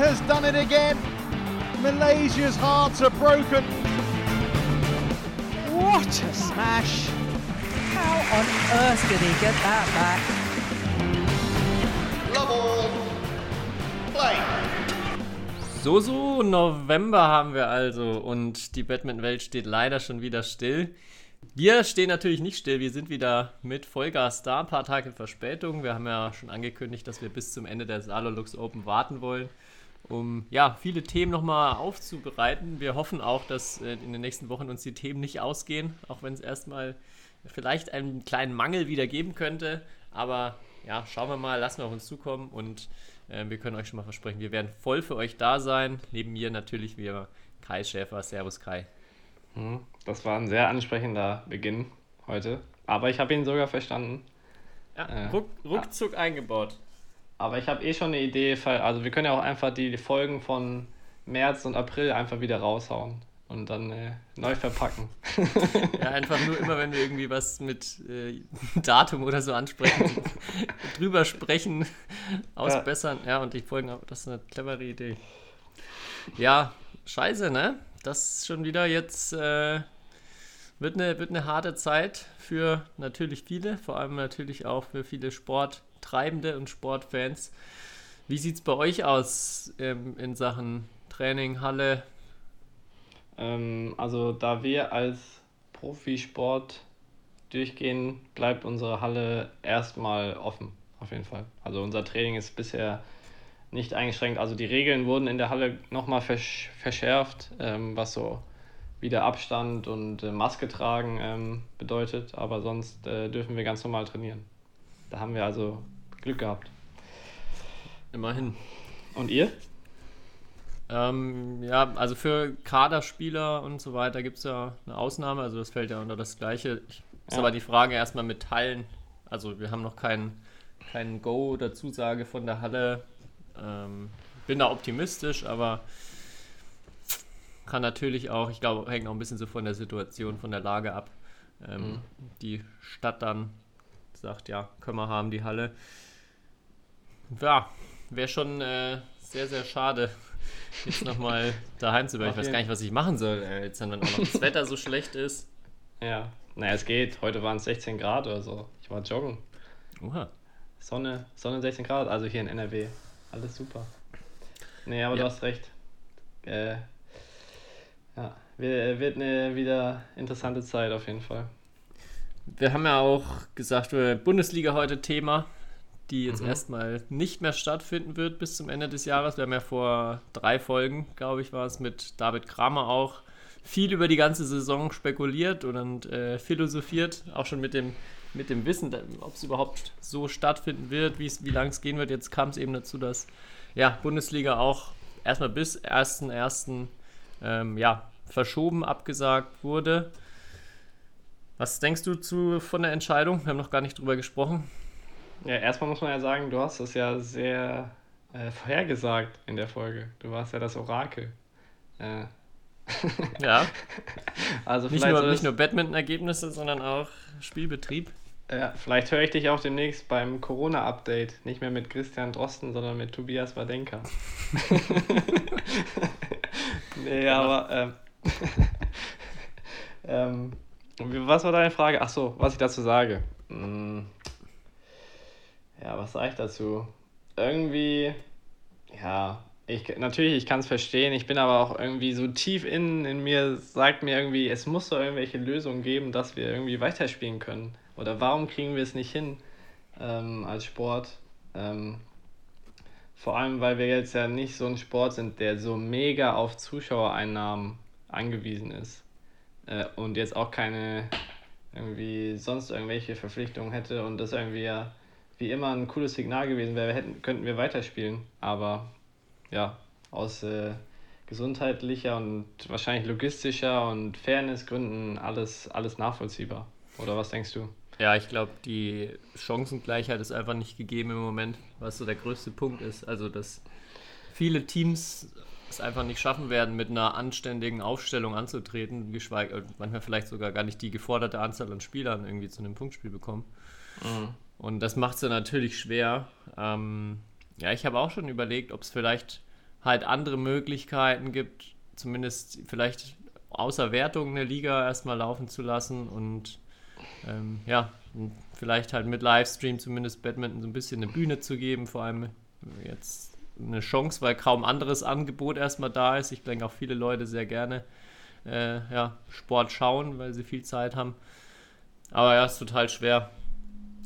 has done it again. Malaysia's hearts are broken. What a smash! How on earth did he get that back? Love all. Play. So, so, November haben wir also und die Badminton-Welt steht leider schon wieder still. Wir stehen natürlich nicht still, wir sind wieder mit Vollgas da, ein paar Tage Verspätung. Wir haben ja schon angekündigt, dass wir bis zum Ende der Salolux Open warten wollen, um ja, viele Themen nochmal aufzubereiten. Wir hoffen auch, dass äh, in den nächsten Wochen uns die Themen nicht ausgehen, auch wenn es erstmal vielleicht einen kleinen Mangel wieder geben könnte. Aber ja, schauen wir mal, lassen wir auf uns zukommen und äh, wir können euch schon mal versprechen, wir werden voll für euch da sein. Neben mir natürlich wieder Kai Schäfer. Servus Kai. Hm, Das war ein sehr ansprechender Beginn heute. Aber ich habe ihn sogar verstanden. Ja, Äh, ruck, ruckzuck eingebaut. Aber ich habe eh schon eine Idee. Also wir können ja auch einfach die Folgen von März und April einfach wieder raushauen und dann äh, neu verpacken. Ja, einfach nur immer, wenn wir irgendwie was mit äh, Datum oder so ansprechen, drüber sprechen, ausbessern. Ja. und die Folgen, das ist eine clevere Idee. Ja, scheiße, ne? Das ist schon wieder jetzt äh, wird, eine, wird eine harte Zeit für natürlich viele, vor allem natürlich auch für viele Sporttreibende und Sportfans. Wie sieht es bei euch aus ähm, in Sachen Training, Halle? Ähm, also da wir als Profisport durchgehen, bleibt unsere Halle erstmal offen, auf jeden Fall. Also unser Training ist bisher nicht eingeschränkt. Also die Regeln wurden in der Halle nochmal versch verschärft, ähm, was so wieder Abstand und äh, Maske tragen ähm, bedeutet, aber sonst äh, dürfen wir ganz normal trainieren. Da haben wir also Glück gehabt. Immerhin. Und ihr? Ähm, ja, also für Kaderspieler und so weiter gibt es ja eine Ausnahme, also das fällt ja unter das Gleiche. Ich, ist Ja. aber die Frage erstmal mit Teilen. Also wir haben noch kein, kein Go oder Zusage von der Halle. Ähm, bin da optimistisch, aber kann natürlich auch, ich glaube, hängt auch ein bisschen so von der Situation, von der Lage ab. Ähm, Mhm. Die Stadt dann sagt, ja, können wir haben, die Halle. Ja, wäre schon äh, sehr, sehr schade, jetzt nochmal daheim zu bleiben. Ich weiß gar nicht, was ich machen soll, äh, jetzt wenn dann auch noch das Wetter so schlecht ist. Ja. Naja, es geht. Heute waren es 16 Grad oder so. Ich war joggen. Oha. Sonne, Sonne 16 Grad, also hier in NRW. Alles super. Nee, aber Ja. du hast recht. Äh, ja, wir- wird eine wieder interessante Zeit auf jeden Fall. Wir haben ja auch gesagt, äh, Bundesliga heute Thema, die jetzt Mhm. erstmal nicht mehr stattfinden wird bis zum Ende des Jahres. Wir haben ja vor drei Folgen, glaube ich, war es mit David Kramer auch viel über die ganze Saison spekuliert und, äh, philosophiert, auch schon mit dem, mit dem Wissen, ob es überhaupt so stattfinden wird, wie lange es gehen wird. Jetzt kam es eben dazu, dass ja, Bundesliga auch erstmal bis 1.1. Ähm, ja, verschoben, abgesagt wurde. Was denkst du zu, von der Entscheidung? Wir haben noch gar nicht drüber gesprochen. Ja, erstmal muss man ja sagen, du hast es ja sehr äh, vorhergesagt in der Folge. Du warst ja das Orakel. Äh, Ja, also nicht vielleicht, nur, nicht nur Badminton-Ergebnisse, sondern auch Spielbetrieb. ja, vielleicht höre ich dich auch demnächst beim Corona-Update. Nicht mehr mit Christian Drosten, sondern mit Tobias Wadenka. nee, aber. Ähm, ähm, was war deine Frage? Ach so, was ich dazu sage. Hm, ja, was sage ich dazu? Irgendwie, ja, ich, natürlich, ich kann es verstehen. Ich bin aber auch irgendwie so tief innen in mir, sagt mir irgendwie, es muss doch irgendwelche Lösungen geben, dass wir irgendwie weiterspielen können. Oder warum kriegen wir es nicht hin ähm, als Sport? Ähm, vor allem, weil wir jetzt ja nicht so ein Sport sind, der so mega auf Zuschauereinnahmen angewiesen ist. Äh, und jetzt auch keine irgendwie sonst irgendwelche Verpflichtungen hätte und das irgendwie ja wie immer ein cooles Signal gewesen wäre, hätten, könnten wir weiterspielen. Aber ja, aus äh, gesundheitlicher und wahrscheinlich logistischer und Fairnessgründen alles, alles nachvollziehbar. Oder was denkst du? Ja, ich glaube, die Chancengleichheit ist einfach nicht gegeben im Moment, was so der größte Punkt ist. Also, dass viele Teams es einfach nicht schaffen werden, mit einer anständigen Aufstellung anzutreten, geschweige äh, manchmal vielleicht sogar gar nicht die geforderte Anzahl an Spielern irgendwie zu einem Punktspiel bekommen. Und das macht es dann natürlich schwer. Ähm, ja, ich habe auch schon überlegt, ob es vielleicht halt andere Möglichkeiten gibt, zumindest vielleicht außer Wertung eine Liga erstmal laufen zu lassen und ähm, ja, vielleicht halt mit Livestream zumindest Badminton so ein bisschen eine Bühne zu geben, vor allem jetzt eine Chance, weil kaum anderes Angebot erstmal da ist. Ich denke auch viele Leute sehr gerne äh, ja, Sport schauen, weil sie viel Zeit haben. Aber ja, ist total schwer.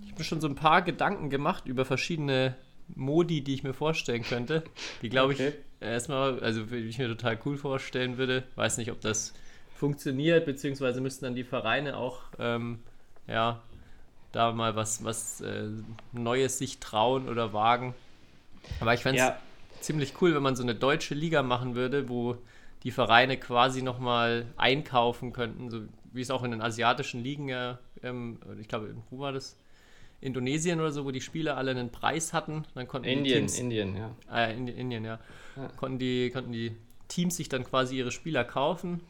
Ich habe mir schon so ein paar Gedanken gemacht über verschiedene Modi, die ich mir vorstellen könnte. Die glaube okay. ich erstmal, also wie ich mir total cool vorstellen würde. Weiß nicht, ob das funktioniert, beziehungsweise müssten dann die Vereine auch ähm, ja, da mal was, was äh, Neues sich trauen oder wagen. Aber ich fände es ja. ziemlich cool, wenn man so eine deutsche Liga machen würde, wo die Vereine quasi nochmal einkaufen könnten, so wie es auch in den asiatischen Ligen ja, ähm, ich glaube, wo war das? Indonesien oder so, wo die Spieler alle einen Preis hatten. Dann konnten Indien, Teams, Indien, ja. Äh, Indien, ja. ja. Konnten, die, konnten die Teams sich dann quasi ihre Spieler kaufen.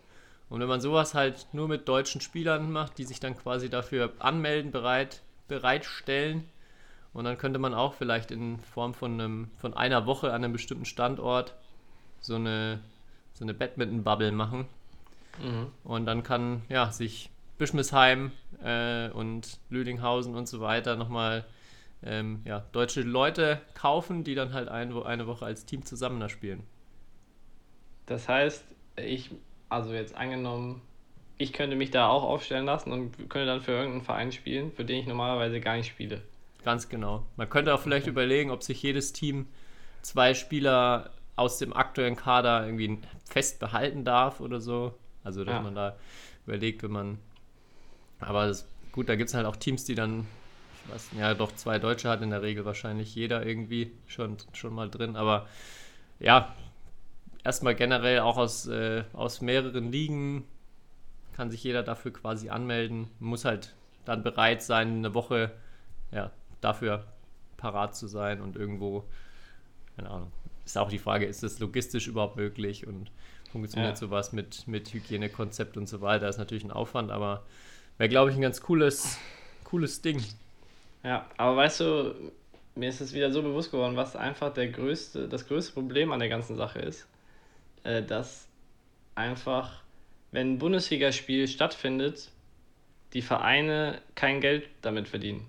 Und wenn man sowas halt nur mit deutschen Spielern macht, die sich dann quasi dafür anmelden, bereit, bereitstellen, und dann könnte man auch vielleicht in Form von, einem, von einer Woche an einem bestimmten Standort so eine, so eine Badminton-Bubble machen. Mhm. Und dann kann ja, sich Bischmisheim äh, und Lüdinghausen und so weiter nochmal ähm, ja, deutsche Leute kaufen, die dann halt ein, eine Woche als Team zusammen da spielen. Das heißt, ich, also jetzt angenommen, ich könnte mich da auch aufstellen lassen und könnte dann für irgendeinen Verein spielen, für den ich normalerweise gar nicht spiele. Ganz genau. Man könnte auch vielleicht überlegen, ob sich jedes Team zwei Spieler aus dem aktuellen Kader irgendwie fest behalten darf oder so. Also, dass ja. man da überlegt, wenn man. Aber das, gut, da gibt es halt auch Teams, die dann, ich weiß, ja, doch zwei Deutsche hat in der Regel wahrscheinlich jeder irgendwie schon, schon mal drin. Aber ja, erstmal generell auch aus, äh, aus mehreren Ligen kann sich jeder dafür quasi anmelden. Muss halt dann bereit sein, eine Woche ja, dafür parat zu sein und irgendwo, keine Ahnung, ist auch die Frage, ist das logistisch überhaupt möglich und funktioniert ja. sowas mit, mit Hygienekonzept und so weiter, ist natürlich ein Aufwand, aber wäre, glaube ich, ein ganz cooles, cooles Ding. Ja, aber weißt du, mir ist es wieder so bewusst geworden, was einfach der größte, das größte Problem an der ganzen Sache ist, äh, dass einfach, wenn ein Bundesligaspiel stattfindet, die Vereine kein Geld damit verdienen.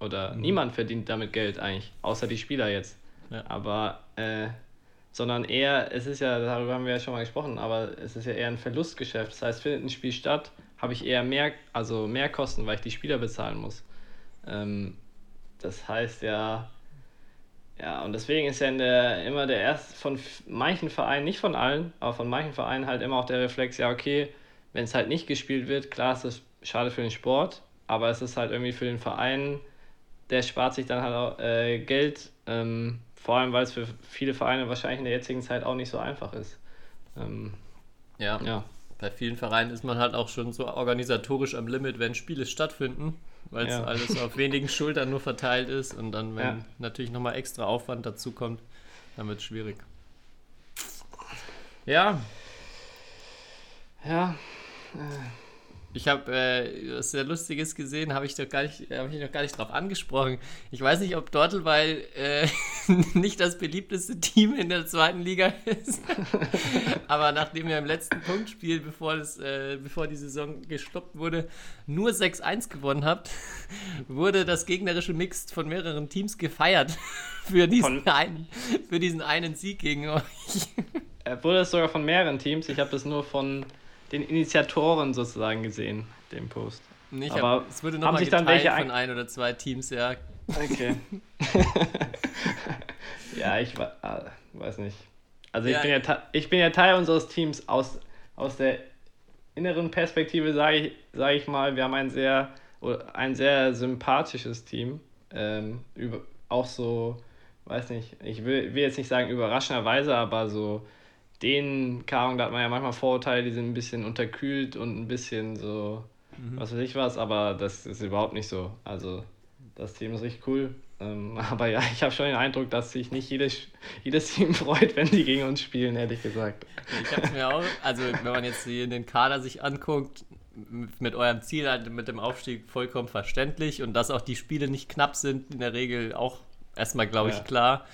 Oder mhm. niemand verdient damit Geld eigentlich, außer die Spieler jetzt. Ja. Aber, äh, sondern eher, es ist ja, darüber haben wir ja schon mal gesprochen, aber es ist ja eher ein Verlustgeschäft. Das heißt, findet ein Spiel statt, habe ich eher mehr, also mehr Kosten, weil ich die Spieler bezahlen muss. Ähm, das heißt ja, ja, und deswegen ist ja der, immer der erste, von manchen Vereinen, nicht von allen, aber von manchen Vereinen halt immer auch der Reflex, ja, okay, wenn es halt nicht gespielt wird, klar ist das schade für den Sport, aber es ist halt irgendwie für den Verein der spart sich dann halt auch äh, Geld, ähm, vor allem weil es für viele Vereine wahrscheinlich in der jetzigen Zeit auch nicht so einfach ist. Ähm, ja. ja. Bei vielen Vereinen ist man halt auch schon so organisatorisch am Limit, wenn Spiele stattfinden, weil es ja. alles auf wenigen Schultern nur verteilt ist und dann, wenn ja. natürlich nochmal extra Aufwand dazu kommt, dann wird es schwierig. Ja. Ja. Äh. Ich habe äh, was sehr Lustiges gesehen, habe ich doch gar nicht, habe ich noch gar nicht drauf angesprochen. Ich weiß nicht, ob Dortelweil äh, nicht das beliebteste Team in der zweiten Liga ist. Aber nachdem ihr im letzten Punktspiel, bevor, das, äh, bevor die Saison gestoppt wurde, nur 6-1 gewonnen habt, wurde das gegnerische Mix von mehreren Teams gefeiert für diesen, einen, für diesen einen Sieg gegen euch. Wurde es sogar von mehreren Teams? Ich habe das nur von den Initiatoren sozusagen gesehen, dem Post. Nicht, aber es wurde nochmal geteilt dann welche von ein oder zwei Teams, ja. Okay. ja, ich äh, weiß nicht. Also ich, ja. Bin ja, ich bin ja Teil unseres Teams aus, aus der inneren Perspektive, sage ich, sag ich mal, wir haben ein sehr, ein sehr sympathisches Team. Ähm, über, auch so, weiß nicht, ich will, will jetzt nicht sagen überraschenderweise, aber so den Karung, da hat man ja manchmal Vorurteile, die sind ein bisschen unterkühlt und ein bisschen so, mhm. was weiß ich was, aber das ist überhaupt nicht so. Also das Team ist richtig cool. Ähm, aber ja, ich habe schon den Eindruck, dass sich nicht jedes, jedes Team freut, wenn die gegen uns spielen, ehrlich gesagt. Ich habe mir auch, also wenn man jetzt hier den Kader sich anguckt, mit eurem Ziel halt mit dem Aufstieg vollkommen verständlich und dass auch die Spiele nicht knapp sind, in der Regel auch erstmal, glaube ich, ja. klar.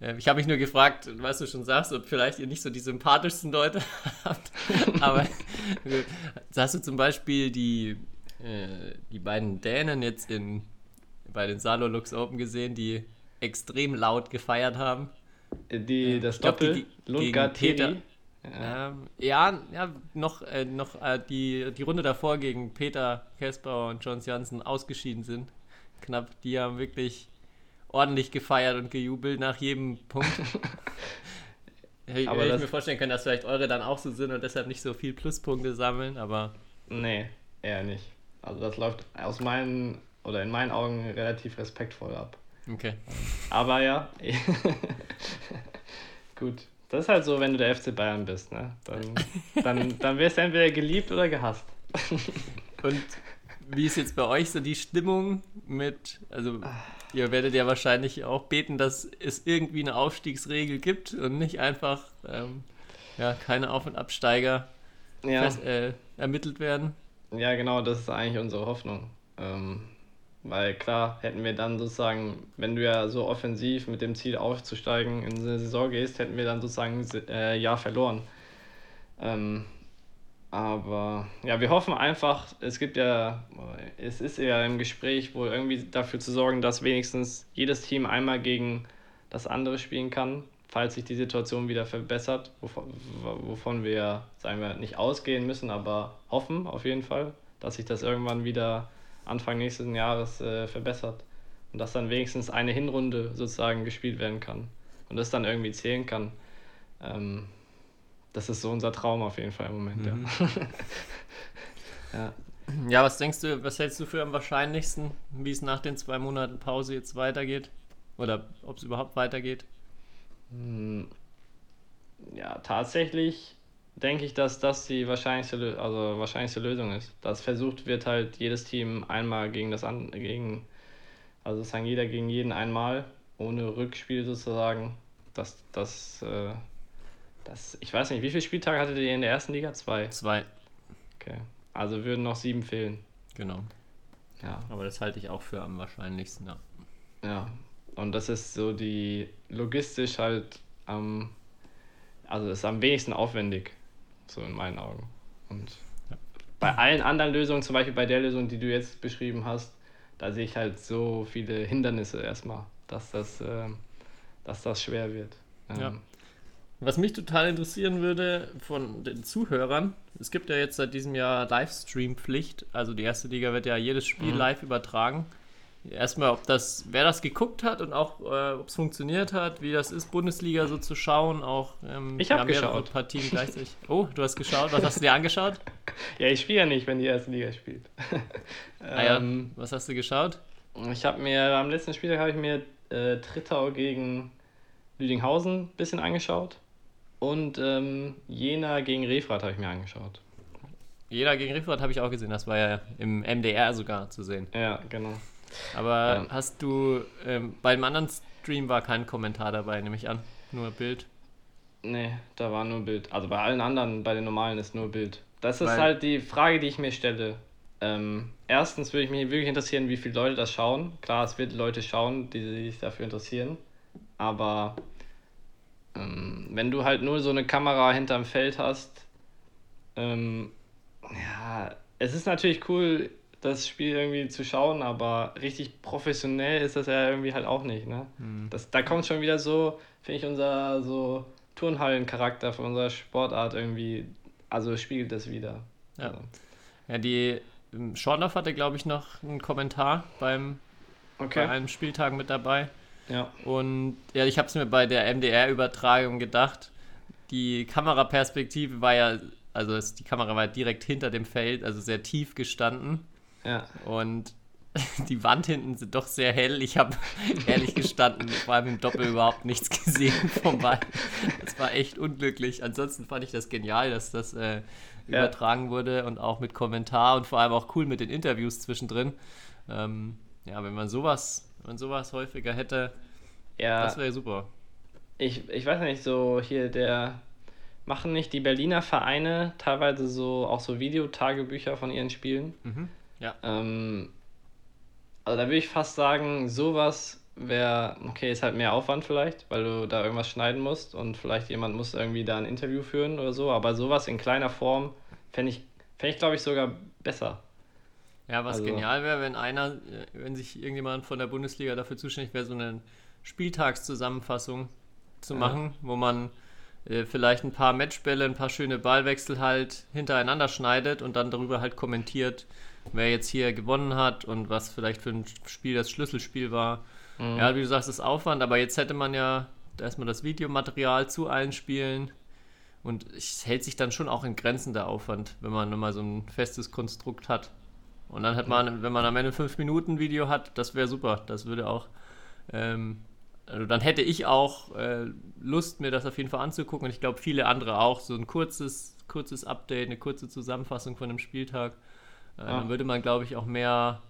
Äh, ich habe mich nur gefragt, was du schon sagst, ob vielleicht ihr nicht so die sympathischsten Leute habt. Aber gut. hast du zum Beispiel die, äh, die beiden Dänen jetzt in, bei den Salolux Open gesehen, die extrem laut gefeiert haben? Die, das Ich glaub, Doppel, die- Lundgaard gegen Peter. Ja. Ähm, ja, ja, noch, äh, noch äh, die, die Runde davor gegen Peter Kesper und Johns Jansen ausgeschieden sind. Knapp, die haben wirklich ordentlich gefeiert und gejubelt nach jedem Punkt. Aber hätte ich mir vorstellen können, dass vielleicht eure dann auch so sind und deshalb nicht so viel Pluspunkte sammeln, aber Nee, eher nicht. Also das läuft aus meinen oder in meinen Augen relativ respektvoll ab. okay. Aber ja, gut. Das ist halt so, wenn du der FC Bayern bist, ne? Dann, dann, dann wirst du entweder geliebt oder gehasst. Und wie ist jetzt bei euch so die Stimmung mit, also ihr werdet ja wahrscheinlich auch beten, dass es irgendwie eine Aufstiegsregel gibt und nicht einfach ähm, ja, keine Auf- und Absteiger Ja, fest, äh, ermittelt werden. ja, genau, das ist eigentlich unsere Hoffnung. Ähm, weil klar, hätten wir dann sozusagen, wenn du ja so offensiv mit dem Ziel aufzusteigen in eine Saison gehst, hätten wir dann sozusagen ein äh, Jahr verloren. Ähm, aber ja, wir hoffen einfach, es gibt ja, es ist ja im Gespräch wohl irgendwie dafür zu sorgen, dass wenigstens jedes Team einmal gegen das andere spielen kann, falls sich die Situation wieder verbessert, wovon, wovon wir, sagen wir, nicht ausgehen müssen, aber hoffen auf jeden Fall, dass sich das irgendwann wieder Anfang nächsten Jahres äh, verbessert und dass dann wenigstens eine Hinrunde sozusagen gespielt werden kann und das dann irgendwie zählen kann. Ähm, das ist so unser Traum auf jeden Fall im Moment, ja. ja. Ja, was denkst du, was hältst du für am wahrscheinlichsten, wie es nach den zwei Monaten Pause jetzt weitergeht? Oder ob es überhaupt weitergeht? Hm, Ja, tatsächlich denke ich, dass das die wahrscheinlichste, also wahrscheinlichste Lösung ist. Dass versucht wird halt jedes Team einmal gegen das an, gegen, also sozusagen jeder gegen jeden einmal, ohne Rückspiel sozusagen. Das, das, äh, das, ich weiß nicht, wie viele Spieltage hattet ihr in der ersten Liga? Zwei. Zwei, Okay. Also würden noch sieben fehlen. genau. Ja. Aber das halte ich auch für am wahrscheinlichsten, ja. Ja, und das ist so die logistisch halt am, also ist am wenigsten aufwendig, so in meinen Augen. Und bei allen anderen Lösungen, zum Beispiel bei der Lösung, die du jetzt beschrieben hast, da sehe ich halt so viele Hindernisse erstmal, dass das, ähm, dass das schwer wird. Ähm, Ja. Was mich total interessieren würde von den Zuhörern, es gibt ja jetzt seit diesem Jahr Livestream-Pflicht, also die erste Liga wird ja jedes Spiel Mhm. live übertragen. Erstmal, ob das, wer das geguckt hat und auch, äh, ob es funktioniert hat, wie das ist, Bundesliga so zu schauen, auch ähm, Ich hab ja, mehrere geschaut. Partien gleichzeitig. Oh, du hast geschaut, was hast du dir angeschaut? Ja, ich spiele ja nicht, wenn die erste Liga spielt. Ah ja, ähm, was hast du geschaut? Ich habe mir am letzten Spieltag habe ich mir äh, Trittau gegen Lüdinghausen ein bisschen angeschaut und ähm, Jena gegen Refrat habe ich mir angeschaut. Jeder gegen Riffert habe ich auch gesehen, das war ja im MDR sogar zu sehen. Ja, genau. Aber Ähm. hast du, ähm, beim anderen Stream war kein Kommentar dabei, nehme ich an, nur Bild. Nee, da war nur Bild. Also bei allen anderen, bei den normalen ist nur Bild. Das ist Weil- halt die Frage, die ich mir stelle. Ähm, erstens würde ich mich wirklich interessieren, wie viele Leute das schauen. Klar, es wird Leute schauen, die sich dafür interessieren. Aber wenn du halt nur so eine Kamera hinterm Feld hast, ähm, ja, es ist natürlich cool, das Spiel irgendwie zu schauen, aber richtig professionell ist das ja irgendwie halt auch nicht, ne? Das, da kommt schon wieder so, finde ich, unser so Turnhallencharakter von unserer Sportart irgendwie, also spiegelt das wieder. Ja. Also, Ja, die ähm, Schorndorf hatte, glaube ich, noch einen Kommentar beim, bei okay. einem Spieltag mit dabei. Ja. Und ja, ich habe es mir bei der MDR-Übertragung gedacht. Die Kameraperspektive war ja, also es, die Kamera war direkt hinter dem Feld, also sehr tief gestanden. Ja. Und die Wand hinten sind doch sehr hell. Ich habe ehrlich gestanden, vor allem im Doppel überhaupt nichts gesehen vom Ball. Das war echt unglücklich. Ansonsten fand ich das genial, dass das äh, Ja. übertragen wurde und auch mit Kommentar und vor allem auch cool mit den Interviews zwischendrin. Ähm, ja, wenn man sowas, wenn man sowas häufiger hätte, Ja, das wäre super. ich, ich weiß nicht, so hier der, machen nicht die Berliner Vereine teilweise so auch so Videotagebücher von ihren Spielen? Mhm. Ja. Ähm, also da würde ich fast sagen, sowas wäre, okay, ist halt mehr Aufwand vielleicht, weil du da irgendwas schneiden musst und vielleicht jemand muss irgendwie da ein Interview führen oder so, aber sowas in kleiner Form fände ich, fänd ich glaube ich, sogar besser. Ja, was Also- genial wäre, wenn einer, äh, wenn sich irgendjemand von der Bundesliga dafür zuständig wäre, so eine Spieltagszusammenfassung zu Ja. machen, wo man äh, vielleicht ein paar Matchbälle, ein paar schöne Ballwechsel halt hintereinander schneidet und dann darüber halt kommentiert, wer jetzt hier gewonnen hat und was vielleicht für ein Spiel das Schlüsselspiel war. Ja, wie du sagst, das ist Aufwand, aber jetzt hätte man ja erstmal das Videomaterial zu allen Spielen und es hält sich dann schon auch in Grenzen der Aufwand, wenn man mal so ein festes Konstrukt hat. Und dann hat man, wenn man am Ende ein 5-Minuten-Video hat, das wäre super. Das würde auch, ähm, also dann hätte ich auch äh, Lust, mir das auf jeden Fall anzugucken. Und ich glaube, viele andere auch. So ein kurzes, kurzes Update, eine kurze Zusammenfassung von einem Spieltag. Äh, Ja. Dann würde man, glaube ich, auch mehr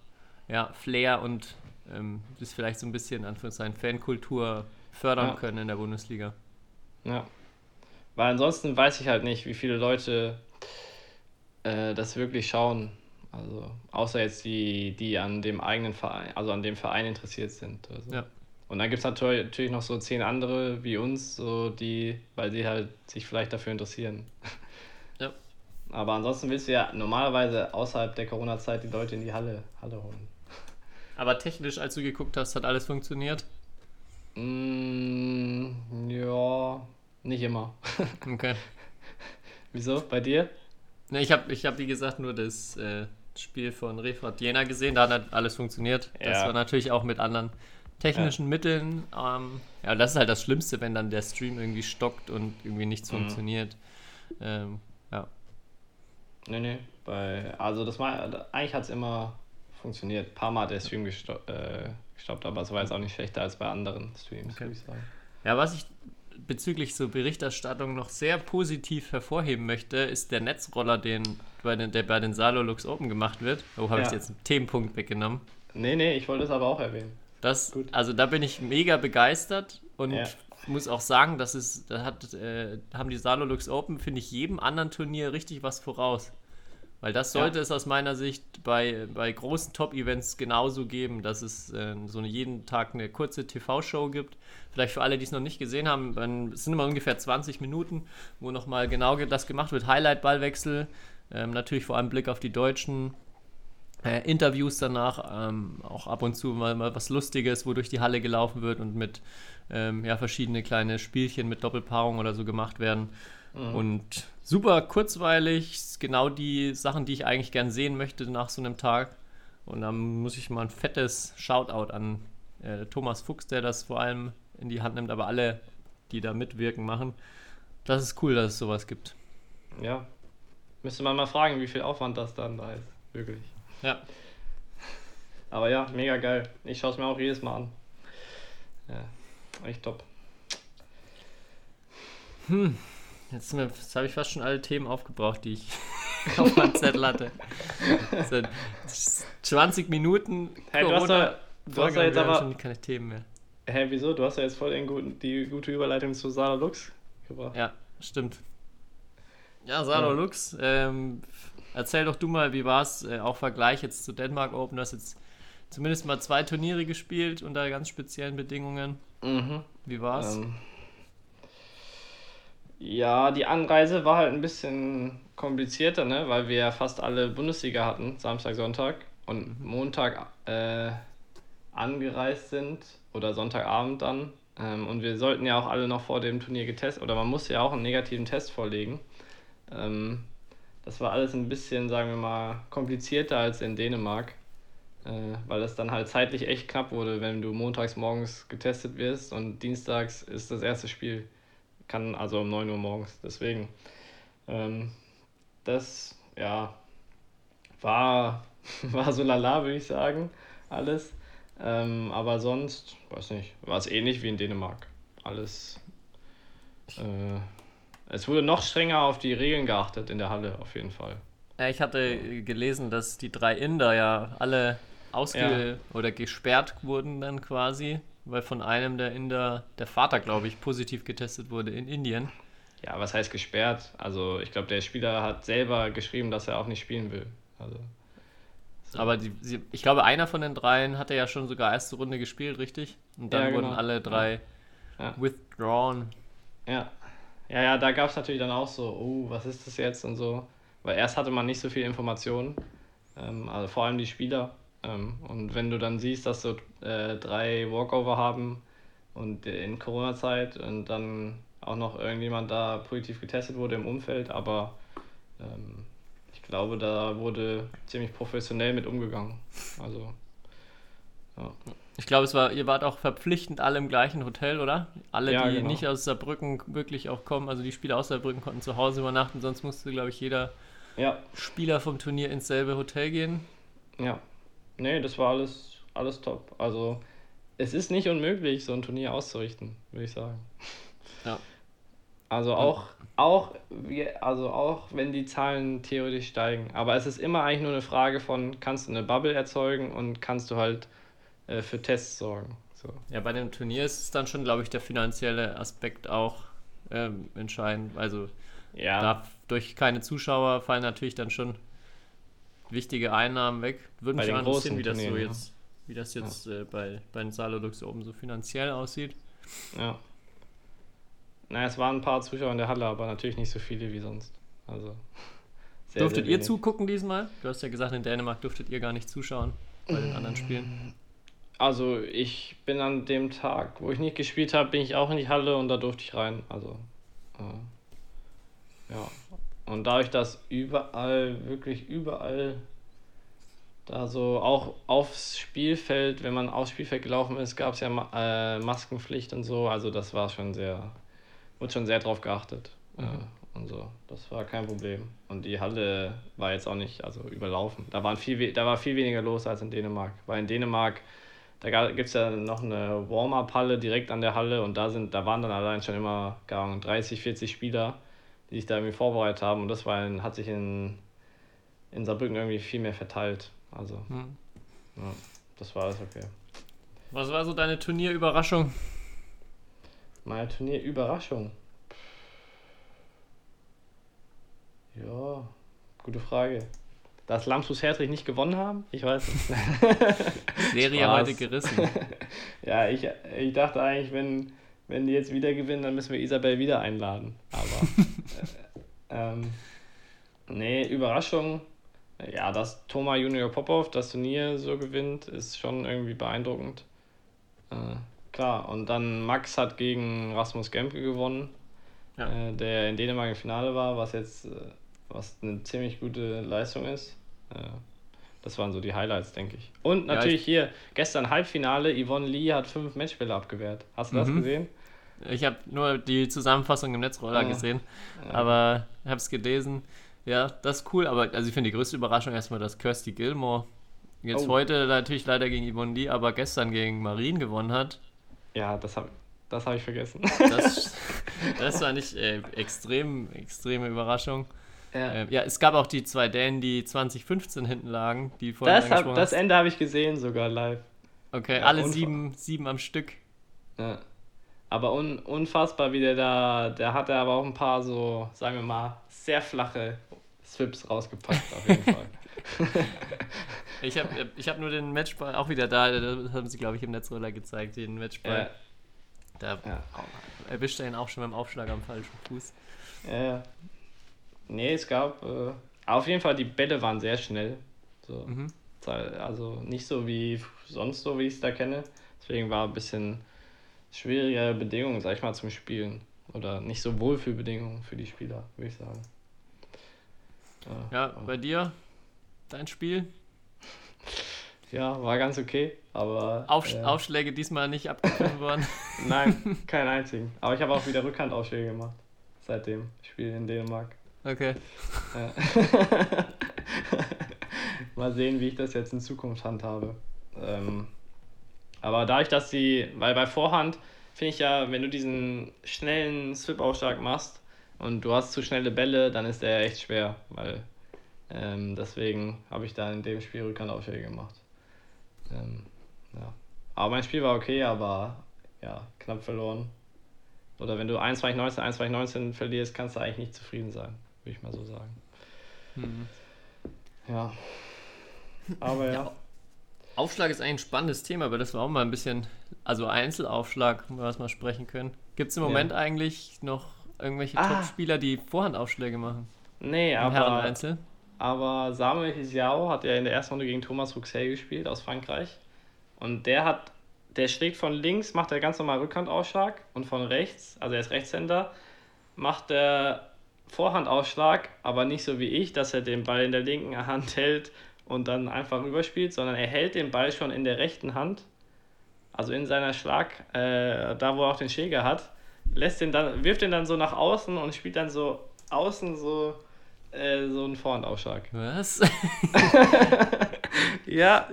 ja, Flair und ähm, das vielleicht so ein bisschen, Anführungszeichen, Fankultur fördern Ja. können in der Bundesliga. Ja. Weil ansonsten weiß ich halt nicht, wie viele Leute äh, das wirklich schauen. Also, außer jetzt die, die an dem eigenen Verein, also an dem Verein interessiert sind. So. Ja. Und dann gibt es natürlich, natürlich noch so zehn andere wie uns, so die, weil sie halt sich vielleicht dafür interessieren. Ja. Aber ansonsten willst du ja normalerweise außerhalb der Corona-Zeit die Leute in die Halle, Halle holen. Aber technisch, als du geguckt hast, hat alles funktioniert. Mm, ja, nicht immer. Okay. Wieso? Bei dir? Ne, ich habe, ich hab, wie gesagt, nur das äh, Spiel von Refrat Jena gesehen. Da hat halt alles funktioniert. Das Ja. war natürlich auch mit anderen technischen Mitteln. Ähm, ja, das ist halt das Schlimmste, wenn dann der Stream irgendwie stockt und irgendwie nichts Mhm. funktioniert. Ähm, ja. Nee, nee. Bei, also das mal, eigentlich hat es immer funktioniert. Ein paar Mal hat der Stream gesto äh, gestoppt, aber es war jetzt auch nicht schlechter als bei anderen Streams, Okay. würde ich sagen. ja, was ich bezüglich so Berichterstattung noch sehr positiv hervorheben möchte, ist der Netzroller, den, bei den, der bei den Salo Lux Open gemacht wird. Oh, habe ich Ja. jetzt einen Themenpunkt weggenommen. Nee, nee, ich wollte es aber auch erwähnen. Das, Gut. also da bin ich mega begeistert und Ja. muss auch sagen, dass es, da hat, äh, haben die Salolux Open, finde ich, jedem anderen Turnier richtig was voraus. Weil das Ja. sollte es aus meiner Sicht bei, bei großen Top-Events genauso geben, dass es äh, so eine, jeden Tag eine kurze TV-Show gibt. Vielleicht für alle, die es noch nicht gesehen haben, dann- es sind immer ungefähr 20 Minuten, wo nochmal genau ge- das gemacht wird. Highlight-Ballwechsel, ähm, natürlich vor allem Blick auf die Deutschen, äh, Interviews danach, ähm, auch ab und zu mal, mal was Lustiges, wo durch die Halle gelaufen wird und mit ähm, ja, verschiedene kleine Spielchen mit Doppelpaarung oder so gemacht werden. Und super kurzweilig, genau die Sachen, die ich eigentlich gern sehen möchte nach so einem Tag. Und dann muss ich mal ein fettes Shoutout an äh, Thomas Fuchs, der das vor allem in die Hand nimmt, aber alle, die da mitwirken, machen. Das ist cool, dass es sowas gibt. Ja. Müsste man mal fragen, wie viel Aufwand das dann da ist. Wirklich. Ja. Aber ja, mega geil. Ich schaue es mir auch jedes Mal an. Ja, echt top. Jetzt, jetzt habe ich fast schon alle Themen aufgebraucht, die ich auf meinem Zettel hatte. Das sind 20 Minuten Hey, du hast ja- du hast und jetzt wir haben aber- schon keine Themen mehr. Hä, wieso? Du hast ja jetzt voll den guten, die gute Überleitung zu Sala Lux gebracht. Ja, stimmt. Ja, Salo Ja. Lux, ähm, erzähl doch du mal, wie war es, äh, auch Vergleich jetzt zu Denmark Open, du hast jetzt zumindest mal zwei Turniere gespielt unter ganz speziellen Bedingungen. Mhm. Wie war's? Ähm, ja, die Anreise war halt ein bisschen komplizierter, ne? weil wir ja fast alle Bundesliga hatten, Samstag, Sonntag und Montag äh, angereist sind oder Sonntagabend dann. Ähm, und wir sollten ja auch alle noch vor dem Turnier getestet, oder man musste ja auch einen negativen Test vorlegen. Ähm, das war alles ein bisschen, sagen wir mal, komplizierter als in Dänemark, äh, weil es dann halt zeitlich echt knapp wurde, wenn du montags morgens getestet wirst und dienstags ist das erste Spiel. Kann also um 9 Uhr morgens. Deswegen, ähm, das, ja, war, war so lala, würde ich sagen, alles. Ähm, aber sonst, weiß nicht, war es ähnlich wie in Dänemark. Alles. Äh, es wurde noch strenger auf die Regeln geachtet in der Halle, auf jeden Fall. Ja, ich hatte gelesen, dass die drei Inder ja alle ausge oder gesperrt wurden dann quasi, weil von einem der Inder, der Vater, glaube ich, positiv getestet wurde in Indien. Ja, was heißt gesperrt? Also, ich glaube, der Spieler hat selber geschrieben, dass er auch nicht spielen will. Also, Aber die, sie, ich glaube, einer von den dreien hatte ja schon sogar erste Runde gespielt, richtig? Und dann Ja, wurden genau. alle drei Ja. withdrawn. Ja. Ja, ja, da gab es natürlich dann auch so, oh, was ist das jetzt und so. Weil erst hatte man nicht so viel Informationen, ähm, also vor allem die Spieler. Ähm, und wenn du dann siehst, dass so äh, drei Walkover haben und in Corona-Zeit und dann auch noch irgendjemand da positiv getestet wurde im Umfeld, aber ähm, ich glaube, da wurde ziemlich professionell mit umgegangen. Also, ja. Ich glaube, es war, ihr wart auch verpflichtend alle im gleichen Hotel, oder? Alle, Ja, die genau. nicht aus Saarbrücken wirklich auch kommen, also die Spieler aus Saarbrücken konnten zu Hause übernachten, sonst musste, glaube ich, jeder ja, Spieler vom Turnier ins selbe Hotel gehen. Ja, nee, das war alles, alles top. Also, es ist nicht unmöglich, so ein Turnier auszurichten, würde ich sagen. Ja. Also auch, auch, also auch wenn die Zahlen theoretisch steigen. Aber es ist immer eigentlich nur eine Frage von, kannst du eine Bubble erzeugen und kannst du halt äh, für Tests sorgen. So. Ja, bei dem Turnier ist es dann schon, glaube ich, der finanzielle Aspekt auch ähm, entscheidend. Also Ja, da durch keine Zuschauer fallen natürlich dann schon wichtige Einnahmen weg. Würde Bei mich auch interessieren, wie das so ja. jetzt, wie das jetzt äh, bei, bei den Salolux oben so finanziell aussieht. ja. Naja, es waren ein paar Zuschauer in der Halle, aber natürlich nicht so viele wie sonst. Also. sehr, Durftet sehr ihr zugucken diesmal? Du hast ja gesagt, in Dänemark durftet ihr gar nicht zuschauen bei den anderen. Spielen. Also ich bin an dem Tag, wo ich nicht gespielt habe, bin ich auch in die Halle und da durfte ich rein. Also äh, ja. Und dadurch, dass überall, wirklich überall da so auch aufs Spielfeld, wenn man aufs Spielfeld gelaufen ist, gab es ja äh, Maskenpflicht und so. Also das war schon sehr, wurde schon sehr drauf geachtet. Äh, und so. Das war kein Problem. Und die Halle war jetzt auch nicht also überlaufen. Da, waren viel, da war viel weniger los als in Dänemark. Weil in Dänemark, da gibt es ja noch eine Warm-Up-Halle direkt an der Halle und da sind, da waren dann allein schon immer keine Ahnung, 30, 40 Spieler, die sich da irgendwie vorbereitet haben. Und das war in, hat sich in, in Saarbrücken irgendwie viel mehr verteilt. Also, Hm. ja, das war alles okay. Was war so deine Turnierüberraschung? Meine Turnier-Überraschung. Ja, gute Frage. Dass Lamsus Hertrich nicht gewonnen haben? Ich weiß es. Serie Spaß. heute gerissen. ja, ich, ich dachte eigentlich, wenn, wenn die jetzt wieder gewinnen, dann müssen wir Isabel wieder einladen. Aber äh, ähm, nee, Überraschung. Ja, dass Thomas Junior Popov das Turnier so gewinnt, ist schon irgendwie beeindruckend. Äh, klar, und dann Max hat gegen Rasmus Gemke gewonnen, Ja. äh, der in Dänemark im Finale war, was jetzt äh, was eine ziemlich gute Leistung ist. Äh, das waren so die Highlights, denke ich. Und Ja, natürlich hier, gestern Halbfinale, Yvonne Lee hat fünf Matchbälle abgewehrt. Hast du das Mhm. gesehen? Ich habe nur die Zusammenfassung im Netzroller Ah. gesehen, aber habe es gelesen. Ja, das ist cool, aber also ich finde die größte Überraschung erstmal, dass Kirsty Gilmore jetzt Oh. heute natürlich leider gegen Yvonne Lee, aber gestern gegen Marien gewonnen hat. Ja, das habe das hab ich vergessen. Das, das war nicht äh, extrem, extreme Überraschung. ja. Äh, ja, es gab auch die zwei Dänen, die 2015 hinten lagen, die vorhin das, hab, das. Ende habe ich gesehen sogar live. Okay, ja, alle sieben, sieben am Stück. Ja. Aber un, unfassbar, wie der da, der hatte aber auch ein paar so, sagen wir mal, sehr flache Swips rausgepackt, auf jeden Fall. Ich habe ich hab nur den Matchball auch wieder da, das haben sie, glaube ich, im Netzroller gezeigt, den Matchball. Ja, Da ja. erwischt er ihn auch schon beim Aufschlag am falschen Fuß. Ja, ja. Nee, es gab, äh, auf jeden Fall, die Bälle waren sehr schnell. So. Mhm. Also nicht so wie sonst so, wie ich es da kenne. Deswegen war ein bisschen schwierige Bedingungen, sag ich mal, zum Spielen. Oder nicht so Wohlfühlbedingungen für die Spieler, würde ich sagen. Äh, Ja, bei dir, dein Spiel? ja, war ganz okay, aber. Aufsch äh, Aufschläge diesmal nicht abgegriffen worden. Nein, keinen einzigen. Aber ich habe auch wieder Rückhandaufschläge gemacht. Seitdem. Ich spiele in Dänemark. Okay. Ja. Mal sehen, wie ich das jetzt in Zukunft handhabe. Ähm, aber dadurch, dass die, weil bei Vorhand finde ich ja, wenn du diesen schnellen Swip-Aufschlag machst und du hast zu schnelle Bälle, dann ist der echt schwer, weil ähm, deswegen habe ich da in dem Spiel Rückhandaufschläge gemacht. Ähm, ja. Aber mein Spiel war okay, aber ja, knapp verloren. Oder wenn du 1, 2, 19, 1, 2, 19 verlierst, kannst du eigentlich nicht zufrieden sein, würde ich mal so sagen. Hm. Ja. Aber ja. Ja. Aufschlag ist eigentlich ein spannendes Thema, aber das war auch mal ein bisschen, also Einzelaufschlag, was wir sprechen können. Gibt es im Ja. Moment eigentlich noch irgendwelche Ah. Top-Spieler, die Vorhandaufschläge machen? Nee, Im aber, Herren-Einzel? aber Samuel Hisiao hat ja in der ersten Runde gegen Thomas Ruxel gespielt aus Frankreich. Und der hat, der schlägt von links, macht er ganz normal Rückhandausschlag und von rechts, also er ist Rechtshänder, macht der Vorhandausschlag, aber nicht so wie ich, dass er den Ball in der linken Hand hält und dann einfach rüberspielt, sondern er hält den Ball schon in der rechten Hand, also in seiner Schlag, äh, da wo er auch den Schläger hat, lässt den dann, wirft den dann so nach außen und spielt dann so außen so, äh, so einen Vorhandausschlag. Was? Ja,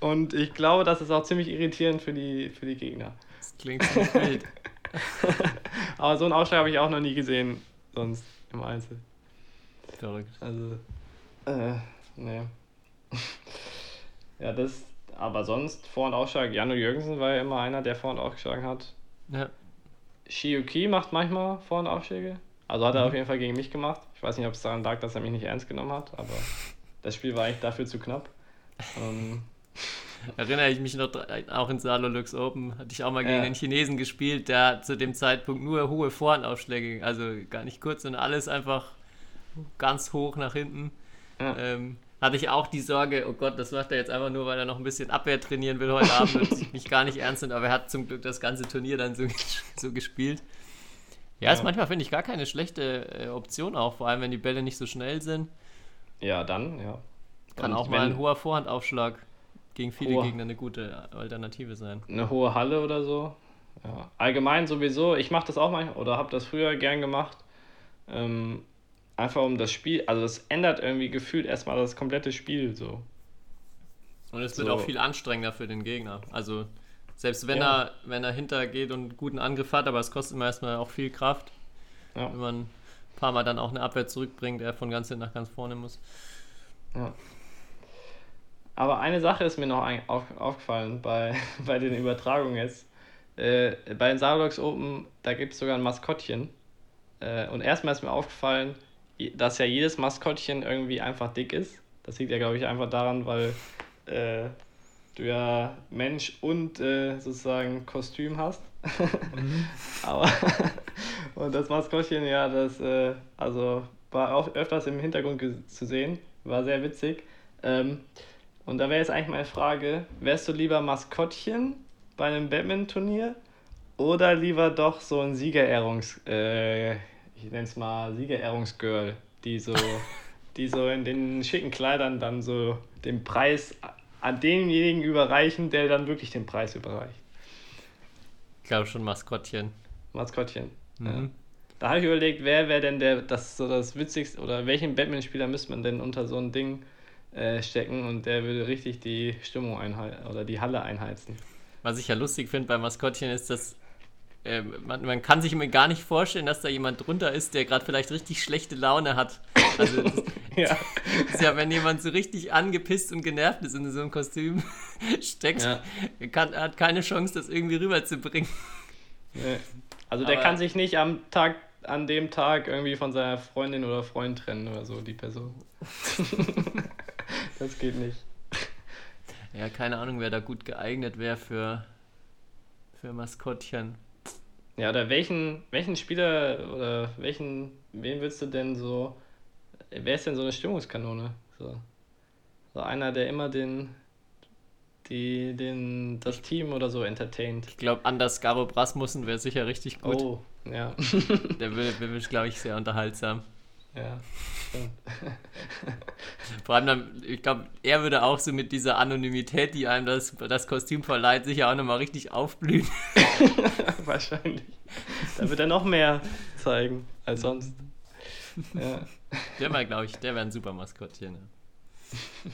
und ich glaube, das ist auch ziemlich irritierend für die, für die Gegner. Das klingt ziemlich wild. Aber so einen Ausschlag habe ich auch noch nie gesehen, sonst im Einzel. Verrückt. Also, äh, ne. ja, das, aber sonst Vor- und Ausschlag, Jano Jürgensen war ja immer einer, der Vor- und Ausschlagen hat. Ja. Shiuki macht manchmal Vor- und Aufschläge. Also hat er auf jeden Fall gegen mich gemacht. Ich weiß nicht, ob es daran lag, dass er mich nicht ernst genommen hat, aber das Spiel war eigentlich dafür zu knapp. Ähm, Erinnere ich mich noch, auch in Salolux Open hatte ich auch mal gegen Ja. einen Chinesen gespielt, der zu dem Zeitpunkt nur hohe Vorhandaufschläge, also gar nicht kurz, sondern alles einfach ganz hoch nach hinten. Ja. Ähm, hatte ich auch die Sorge, oh Gott, das macht er jetzt einfach nur, weil er noch ein bisschen Abwehr trainieren will heute Abend und mich gar nicht ernst nimmt, aber er hat zum Glück das ganze Turnier dann so, so gespielt. Ja, ist Ja. manchmal, finde ich, gar keine schlechte äh, Option auch, vor allem wenn die Bälle nicht so schnell sind. ja, dann, ja. Kann Und auch mal ein hoher Vorhandaufschlag gegen viele Hoher- Gegner eine gute Alternative sein. eine hohe Halle oder so. Ja. Allgemein sowieso, ich mache das auch manchmal oder habe das früher gern gemacht. Ähm, einfach um das Spiel, also das ändert irgendwie gefühlt erstmal das komplette Spiel so. Und es wird So. auch viel anstrengender für den Gegner. Also selbst wenn Ja. er wenn er hintergeht und einen guten Angriff hat, aber es kostet immer erstmal auch viel Kraft, Ja. wenn man ein paar Mal dann auch eine Abwehr zurückbringt, er von ganz hinten nach ganz vorne muss. Ja. Aber eine Sache ist mir noch auf, aufgefallen bei, bei den Übertragungen jetzt. Äh, bei den Saarlocks Open, da gibt es sogar ein Maskottchen. Äh, und erstmal ist mir aufgefallen, dass ja jedes Maskottchen irgendwie einfach dick ist. Das liegt ja, glaube ich, einfach daran, weil äh, du ja Mensch und äh, sozusagen Kostüm hast. Aber und das Maskottchen, ja, das äh, also war auch öfters im Hintergrund zu sehen, war sehr witzig. Ähm, und da wäre jetzt eigentlich meine Frage: Wärst du lieber Maskottchen bei einem Badminton-Turnier oder lieber doch so ein Siegerehrungs, äh, ich nenne es mal Siegerehrungsgirl, die so, die so in den schicken Kleidern dann so den Preis an denjenigen überreichen, der dann wirklich den Preis überreicht? Ich glaube schon Maskottchen. Maskottchen. Ja. Mhm. Da habe ich überlegt, wer wäre denn der, das so das witzigste, oder welchen Batman-Spieler müsste man denn unter so ein Ding äh, stecken und der würde richtig die Stimmung einhalten oder die Halle einheizen. Was ich ja lustig finde bei Maskottchen ist, dass äh, man, man kann sich immer gar nicht vorstellen, dass da jemand drunter ist, der gerade vielleicht richtig schlechte Laune hat. Also das Ja. ist ja, wenn jemand so richtig angepisst und genervt ist in so einem Kostüm steckt, Ja. kann, hat keine Chance, das irgendwie rüberzubringen. Nee. Also der Aber- kann sich nicht am Tag, an dem Tag irgendwie von seiner Freundin oder Freund trennen oder so, die Person. das geht nicht. Ja, keine Ahnung, wer da gut geeignet wäre für, für Maskottchen. Ja, oder welchen, welchen Spieler oder welchen, wen willst du denn so, wer ist denn so eine Stimmungskanone? So, so einer, der immer den, die, den, das Team oder so entertaint. Ich glaube, Anders Garo Rasmussen wäre sicher richtig gut. Oh, ja. Der will glaube ich, sehr unterhaltsam. Ja. stimmt. Vor allem, dann, ich glaube, er würde auch so mit dieser Anonymität, die einem das, das Kostüm verleiht, sicher auch nochmal richtig aufblühen. Wahrscheinlich. Da wird er noch mehr zeigen als sonst. Ja. Der wäre, glaube ich, der wäre ein super Maskottchen. Ja.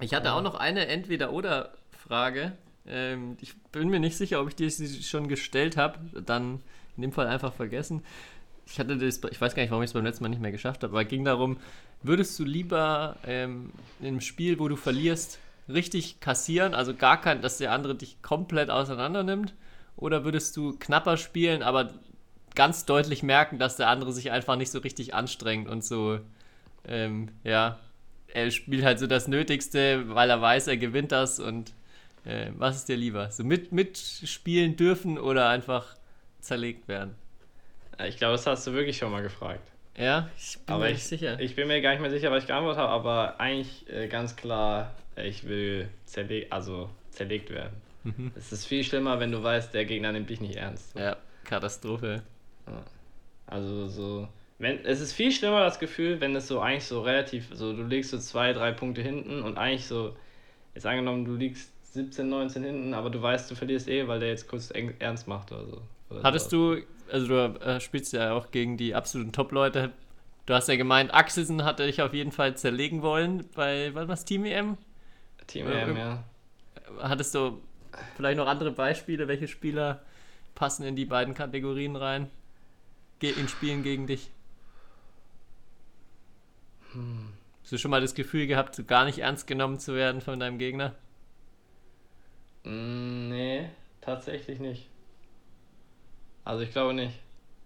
Ich hatte auch noch eine Entweder-Oder-Frage. Ähm, ich bin mir nicht sicher, ob ich die schon gestellt habe. Dann in dem Fall einfach vergessen. Ich hatte das, ich weiß gar nicht, warum ich es beim letzten Mal nicht mehr geschafft habe, aber es ging darum, würdest du lieber ähm, in einem Spiel, wo du verlierst, richtig kassieren, also gar kein, dass der andere dich komplett auseinander nimmt, oder würdest du knapper spielen, aber ganz deutlich merken, dass der andere sich einfach nicht so richtig anstrengt und so, ähm, ja, er spielt halt so das Nötigste, weil er weiß, er gewinnt das und äh, was ist dir lieber? So mit, mitspielen dürfen oder einfach zerlegt werden? Ich glaube, das hast du wirklich schon mal gefragt. Ja, ich bin aber mir ich, nicht sicher. Ich bin mir gar nicht mehr sicher, was ich geantwortet habe, aber eigentlich äh, ganz klar, ich will zerle also zerlegt werden. Mhm. Es ist viel schlimmer, wenn du weißt, der Gegner nimmt dich nicht ernst. ja, Katastrophe. Also so, wenn es ist viel schlimmer das Gefühl, wenn es so eigentlich so relativ, so du legst so zwei, drei Punkte hinten und eigentlich so, jetzt angenommen, du liegst 17, 19 hinten, aber du weißt, du verlierst eh, weil der jetzt kurz ernst macht oder so. Hattest du, also du äh, spielst ja auch gegen die absoluten Top-Leute. Du hast ja gemeint, Axelsen hatte dich auf jeden Fall zerlegen wollen bei, was war's, Team EM? Team oder EM, ja. Hattest du vielleicht noch andere Beispiele? Welche Spieler passen in die beiden Kategorien rein? Ge in Spielen gegen dich? Hast du schon mal das Gefühl gehabt, so gar nicht ernst genommen zu werden von deinem Gegner? Mm, nee, tatsächlich nicht. Also ich glaube nicht.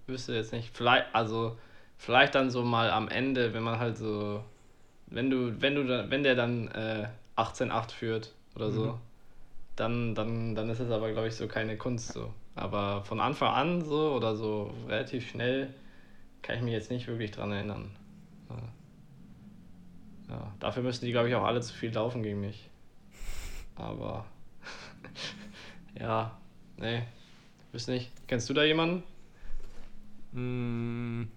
Wüsste jetzt nicht. Vielleicht, also vielleicht dann so mal am Ende, wenn man halt so, wenn du, wenn du dann, wenn der dann äh, 18-8 führt oder so, Mhm. dann, dann, dann ist es aber, glaube ich, so keine Kunst so. Aber von Anfang an so oder so relativ schnell kann ich mich jetzt nicht wirklich dran erinnern. Ja. Ja, dafür müssen die, glaube ich, auch alle zu viel laufen gegen mich. Aber ja, nee, wüsste nicht. Kennst du da jemanden? Mm,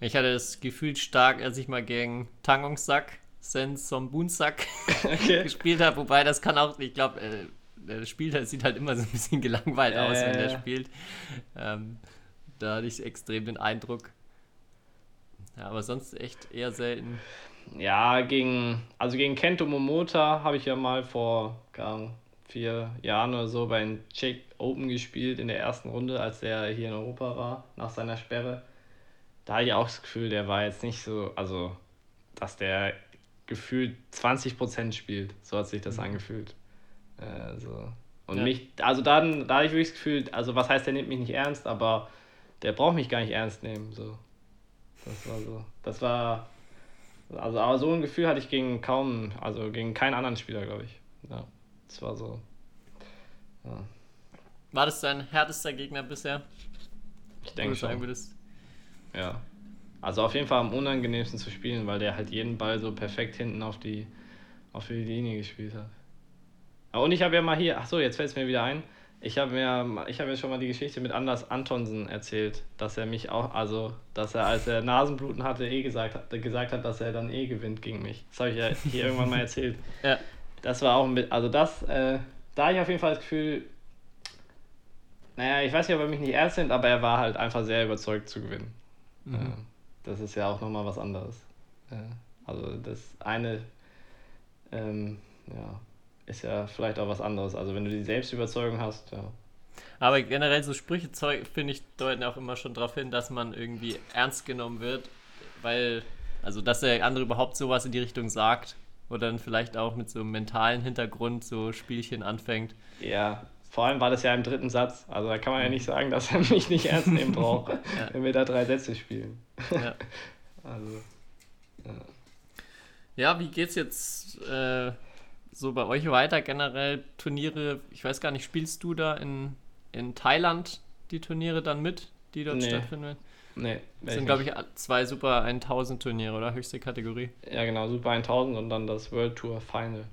Ich hatte das Gefühl stark, als ich mal gegen Tangongsak, Sen Sombunsak Okay. gespielt habe, wobei das kann auch, ich glaube, äh, der Spiel das sieht halt immer so ein bisschen gelangweilt aus, wenn Äh. spielt. Ähm, da hatte ich extrem den Eindruck. Ja, aber sonst echt eher selten. Ja, gegen, also gegen Kento Momota habe ich ja mal vor vier Jahren oder so bei den Czech Open gespielt in der ersten Runde, als er hier in Europa war, nach seiner Sperre. Da hatte ich auch das Gefühl, der war jetzt nicht so, also, dass der gefühlt 20% spielt. So hat sich das angefühlt. Äh, so. Und Ja. mich, also dann, da hatte ich wirklich das Gefühl, also was heißt, der nimmt mich nicht ernst, aber der braucht mich gar nicht ernst nehmen. So. Das war so. Das war. Also, aber so ein Gefühl hatte ich gegen kaum, also gegen keinen anderen Spieler, glaube ich. Ja, das war so. Ja, War das dein härtester Gegner bisher? ich denke schon. würdest? Ja. Also auf jeden Fall am unangenehmsten zu spielen, weil der halt jeden Ball so perfekt hinten auf die, auf die Linie gespielt hat. Und ich habe ja mal hier, ach so, jetzt fällt es mir wieder ein. Ich habe mir, ich habe ja schon mal die Geschichte mit Anders Antonsen erzählt, dass er mich auch, also, dass er, als er Nasenbluten hatte, eh gesagt hat, gesagt hat, dass er dann eh gewinnt gegen mich. Das habe ich ja hier irgendwann mal erzählt. Ja. Das war auch ein bisschen, also das, äh, da habe ich auf jeden Fall das Gefühl, naja, ich weiß nicht, ob er mich nicht ernst nimmt, aber er war halt einfach sehr überzeugt zu gewinnen. Mhm. Äh, das ist ja auch nochmal was anderes. Äh, also das eine ähm, ja, ist ja vielleicht auch was anderes. Also wenn du die Selbstüberzeugung hast, ja. Aber generell so Sprüche, finde ich, deuten auch immer schon darauf hin, dass man irgendwie ernst genommen wird, weil, also dass der andere überhaupt sowas in die Richtung sagt oder dann vielleicht auch mit so einem mentalen Hintergrund so Spielchen anfängt. Ja, vor allem war das ja im dritten Satz. Also da kann man ja nicht sagen, dass er mich nicht ernst nehmen braucht, wenn wir da drei Sätze spielen. Ja, Also, ja wie geht's jetzt äh, so bei euch weiter generell? Turniere, ich weiß gar nicht, spielst du da in, in Thailand die Turniere dann mit, die dort Nee. stattfinden? Nee. Das sind, glaube ich, zwei Super 1000 Turniere, oder? Höchste Kategorie. Ja, genau, Super 1000 und dann das World Tour Final.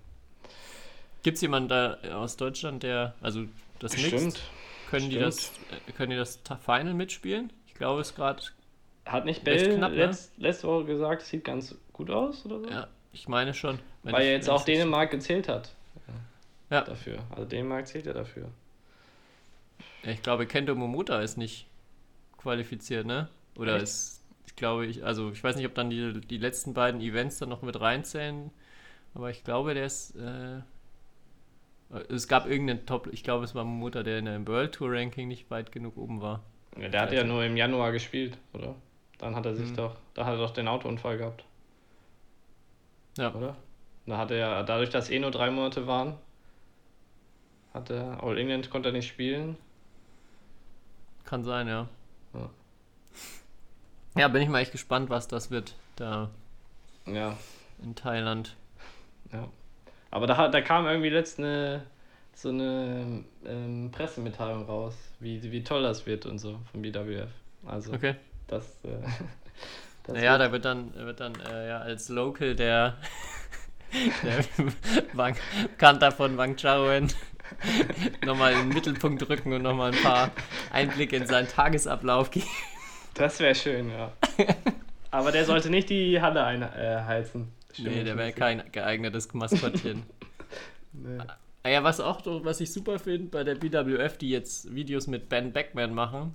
Gibt es jemanden da aus Deutschland, der, also das Bestimmt. Mixed, können die Stimmt. das, äh, können die das Ta- Final mitspielen? Ich glaube, es ist gerade, Hat nicht Bell knapp, ne? letzt, letzte Woche gesagt, es sieht ganz gut aus oder so? ja, ich meine schon. wenn Weil ja jetzt auch Dänemark gezählt hat. Ja. Dafür. Also Dänemark zählt ja dafür. Ja, Ich glaube, Kento Momota ist nicht qualifiziert, ne? Oder Echt? ist, ich glaube, ich, also ich weiß nicht, ob dann die, die letzten beiden Events dann noch mit reinzählen, aber ich glaube, der ist, äh, es gab irgendeinen Top, ich glaube, es war Momota, der in der World Tour Ranking nicht weit genug oben war. Ja, der hat ja nur im Januar gespielt, oder? Dann hat er sich Hm. doch, da hat er doch den Autounfall gehabt, Ja, oder? Da hat er, dadurch, dass eh nur drei Monate waren, hat er, All England konnte er nicht spielen. kann sein, ja. Ja. Ja, bin ich mal echt gespannt, was das wird. Da Ja. in Thailand. Ja. Aber da, da kam irgendwie letztens eine, so eine ähm, Pressemitteilung raus, wie, wie toll das wird und so vom BWF. Also Okay. das, äh, das Naja, wird- da wird dann, wird dann äh, ja, als Local der, der Wang, Kanter von Wang Chaoen nochmal in den Mittelpunkt rücken und nochmal ein paar Einblicke in seinen Tagesablauf geben. das wäre schön, ja. Aber der sollte nicht die Halle einheizen. Nee, der wäre kein geeignetes Maskottchen. Nee. Ah ja, was auch, was ich super finde bei der BWF, die jetzt Videos mit Ben Beckman machen.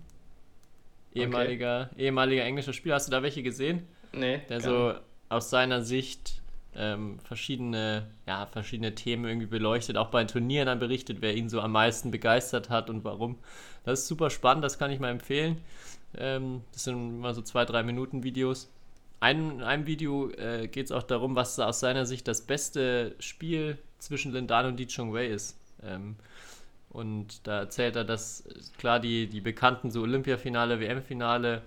Ehemaliger, ehemaliger englischer Spieler. Hast du da welche gesehen? Nee, Der so nicht. aus seiner Sicht ähm, verschiedene, ja, verschiedene Themen irgendwie beleuchtet, auch bei Turnieren dann berichtet, wer ihn so am meisten begeistert hat und warum. Das ist super spannend, das kann ich mal empfehlen. Ähm, das sind immer so zwei, drei Minuten Videos. Ein, in einem Video äh, geht es auch darum, was aus seiner Sicht das beste Spiel zwischen Lindan und Di Chong-Wei ist. Ähm, und da erzählt er, dass äh, klar die, die bekannten so Olympiafinale, WM-Finale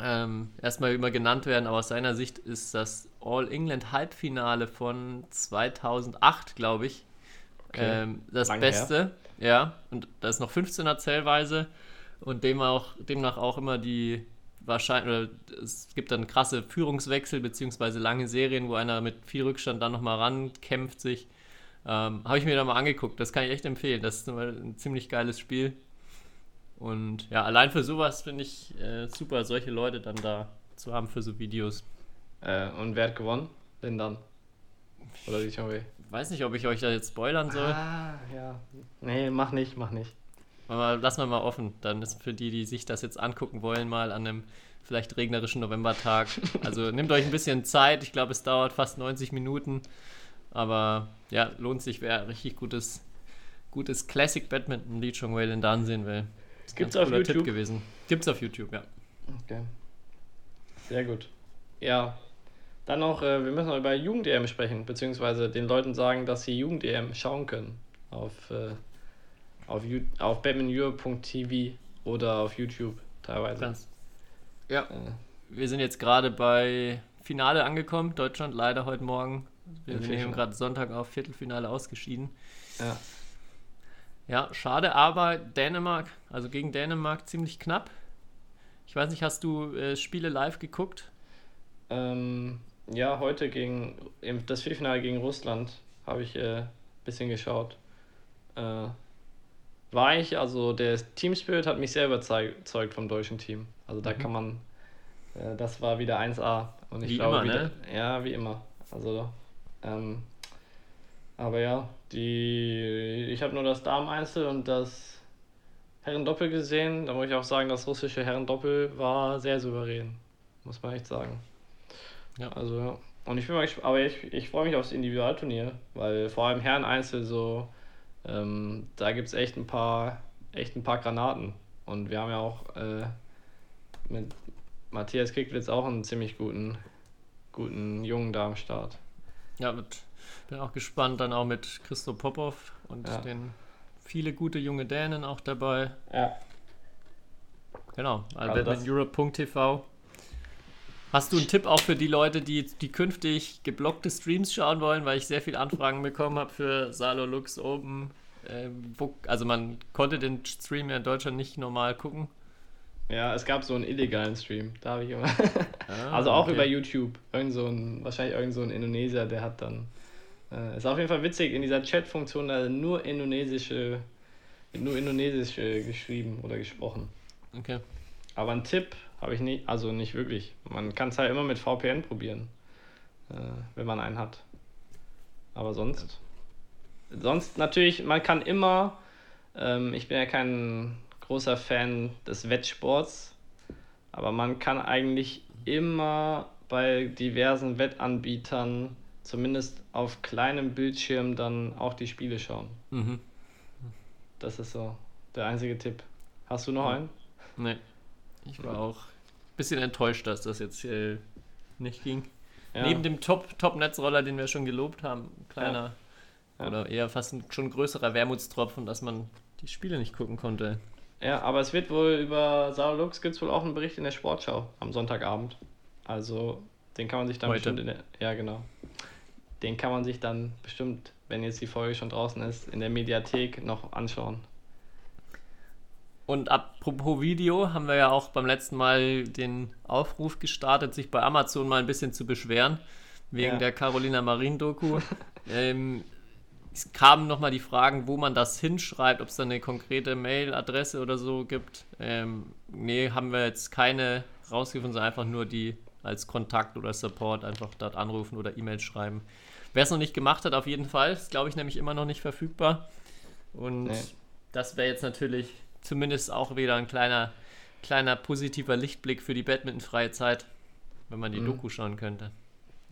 ähm, erstmal immer genannt werden, aber aus seiner Sicht ist das All-England-Halbfinale von 2008, glaube ich, Okay. ähm, das Lange Beste. Ja, und da ist noch 15er Zählweise und dem auch, demnach auch immer die wahrscheinlich, oder es gibt dann krasse Führungswechsel beziehungsweise lange Serien, wo einer mit viel Rückstand dann nochmal rankämpft sich. Ähm, Habe ich mir da mal angeguckt, das kann ich echt empfehlen. Das ist ein ziemlich geiles Spiel. Und ja, allein für sowas finde ich äh, super, solche Leute dann da zu haben für so Videos. Äh, und wer hat gewonnen? Lindan. Oder die Chongwei. Weiß nicht, ob ich euch da jetzt spoilern soll, Ah, ja. Nee, mach nicht, mach nicht. aber lassen wir mal offen. Dann ist für die, die sich das jetzt angucken wollen, mal an einem vielleicht regnerischen Novembertag. Also nehmt euch ein bisschen Zeit. Ich glaube, es dauert fast 90 Minuten. Aber ja, lohnt sich, wer richtig gutes, gutes Classic Badminton Lee Chong Wei denn da ansehen will. Ist ein Gibt's auf cooler Tipp YouTube? gewesen. Gibt's auf YouTube, ja. Okay. Sehr gut. Ja. Dann noch, äh, wir müssen noch über Jugend-EM sprechen, beziehungsweise den Leuten sagen, dass sie Jugend-EM schauen können. Auf, äh, auf, auf badmintoneurope.tv oder auf YouTube teilweise. Ganz. Ja, Äh, wir sind jetzt gerade bei Finale angekommen. Deutschland leider heute Morgen. Wir nehmen Viertelfinale. gerade Sonntag auf Viertelfinale ausgeschieden. ja. Ja, schade, aber Dänemark, also gegen Dänemark ziemlich knapp. Ich weiß nicht, hast du äh, Spiele live geguckt? Ähm, ja, heute gegen im, das Viertelfinale gegen Russland habe ich ein äh, bisschen geschaut. Äh, war ich, also der Team Spirit hat mich sehr überzeugt vom deutschen Team. Also da Mhm. kann man, äh, das war wieder 1A. Und ich Wie glaube, immer, wieder, ne? Ja, wie immer. Also, ähm, aber ja, die, ich habe nur das Damen-Einzel und das Herren-Doppel gesehen. Da muss ich auch sagen, das russische Herren-Doppel war sehr souverän. Muss man echt sagen. Ja. Also, ja. Und ich bin mal gespannt, aber ich, ich freue mich aufs Individualturnier, weil vor allem Herren-Einzel so, ähm, da gibt es echt ein paar, echt ein paar Granaten. Und wir haben ja auch äh, mit Matthias Kicklitz auch einen ziemlich guten, guten Jungen da am Start. Ja, mit, bin auch gespannt, dann auch mit Christo Popov und Ja. den viele gute junge Dänen auch dabei. Ja. Genau, Also also das- Europe.tv. Hast du einen Tipp auch für die Leute, die, die künftig geblockte Streams schauen wollen, weil ich sehr viele Anfragen bekommen habe für Salo Lux Open? Ähm, wo, also man konnte den Stream ja in Deutschland nicht normal gucken. Ja, es gab so einen illegalen Stream, da habe ich immer. Ah, also auch okay. über YouTube. Irgend so ein, wahrscheinlich irgend so ein Indonesier, der hat dann. Äh, ist auf jeden Fall witzig, in dieser Chat-Funktion da nur indonesische, nur indonesisch äh, geschrieben oder gesprochen. Okay. Aber einen Tipp habe ich nicht, also nicht wirklich. Man kann es halt immer mit VPN probieren, äh, wenn man einen hat. Aber sonst. Sonst natürlich, man kann immer, ähm, ich bin ja kein großer Fan des Wettsports, aber man kann eigentlich immer bei diversen Wettanbietern, zumindest auf kleinem Bildschirm, dann auch die Spiele schauen. Mhm. Das ist so der einzige Tipp. Hast du noch einen? Nee. Ich war auch bisschen enttäuscht, dass das jetzt äh, nicht ging. Ja. Neben dem Top- Top-Netzroller, den wir schon gelobt haben, ein kleiner Ja. oder eher fast ein schon größerer Wermutstropfen, dass man die Spiele nicht gucken konnte. Ja, aber es wird wohl über Sarah Lux gibt es wohl auch einen Bericht in der Sportschau am Sonntagabend. Also Den kann man sich dann Heute. bestimmt in der, ja genau. Den kann man sich dann bestimmt, wenn jetzt die Folge schon draußen ist, in der Mediathek noch anschauen. Und apropos Video, haben wir ja auch beim letzten Mal den Aufruf gestartet, sich bei Amazon mal ein bisschen zu beschweren, wegen Ja. der Carolina Marin-Doku. ähm, es kamen nochmal die Fragen, wo man das hinschreibt, ob es da eine konkrete Mail-Adresse oder so gibt. Ähm, nee, haben wir jetzt keine rausgefunden, sondern einfach nur die als Kontakt oder Support einfach dort anrufen oder E-Mail schreiben. Wer es noch nicht gemacht hat, auf jeden Fall. Ist, glaube ich, nämlich immer noch nicht verfügbar. Und Nee. das wäre jetzt natürlich zumindest auch wieder ein kleiner, kleiner positiver Lichtblick für die Badminton-freie Zeit, wenn man die Mhm. Doku schauen könnte.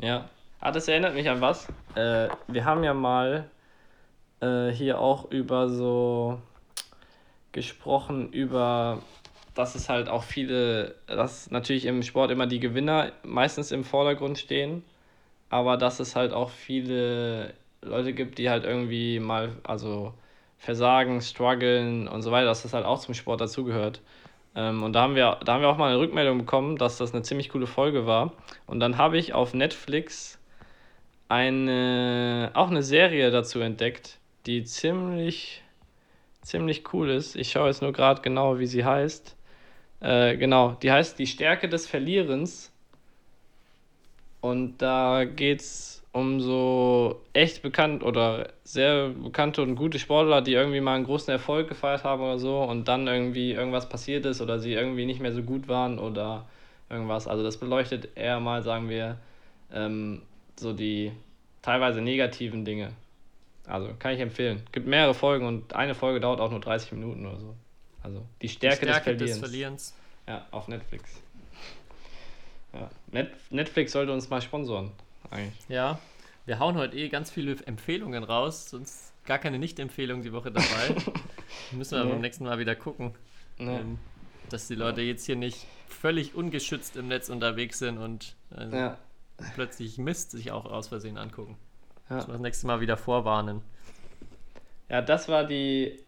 Ja. Ah, das erinnert mich an was. Äh, wir haben ja mal äh, hier auch über so gesprochen, über, dass es halt auch viele, dass natürlich im Sport immer die Gewinner meistens im Vordergrund stehen, aber dass es halt auch viele Leute gibt, die halt irgendwie mal, also versagen, strugglen und so weiter, dass das halt auch zum Sport dazugehört. Ähm, und da haben, wir, da haben wir auch mal eine Rückmeldung bekommen, dass das eine ziemlich coole Folge war. Und dann habe ich auf Netflix eine, auch eine Serie dazu entdeckt, die ziemlich, ziemlich cool ist. Ich schaue jetzt nur gerade genau, wie sie heißt. Äh, genau, die heißt Die Stärke des Verlierens. Und da geht es um so echt bekannt oder sehr bekannte und gute Sportler, die irgendwie mal einen großen Erfolg gefeiert haben oder so und dann irgendwie irgendwas passiert ist oder sie irgendwie nicht mehr so gut waren oder irgendwas. Also das beleuchtet eher mal, sagen wir, ähm, so die teilweise negativen Dinge. Also kann ich empfehlen. Gibt mehrere Folgen und eine Folge dauert auch nur 30 Minuten oder so. Also die Stärke, die Stärke des, des Verlierens. Verlierens. Ja, auf Netflix. Ja. Net Netflix sollte uns mal sponsoren, eigentlich. Ja, wir hauen heute eh ganz viele Empfehlungen raus, sonst gar keine Nicht-Empfehlung die Woche dabei. Müssen wir aber Nee. beim nächsten Mal wieder gucken, Ne. ähm, dass die Leute jetzt hier nicht völlig ungeschützt im Netz unterwegs sind und äh, Ja. plötzlich Mist sich auch aus Versehen angucken. Ja. Müssen wir das nächste Mal wieder vorwarnen. ja, das war die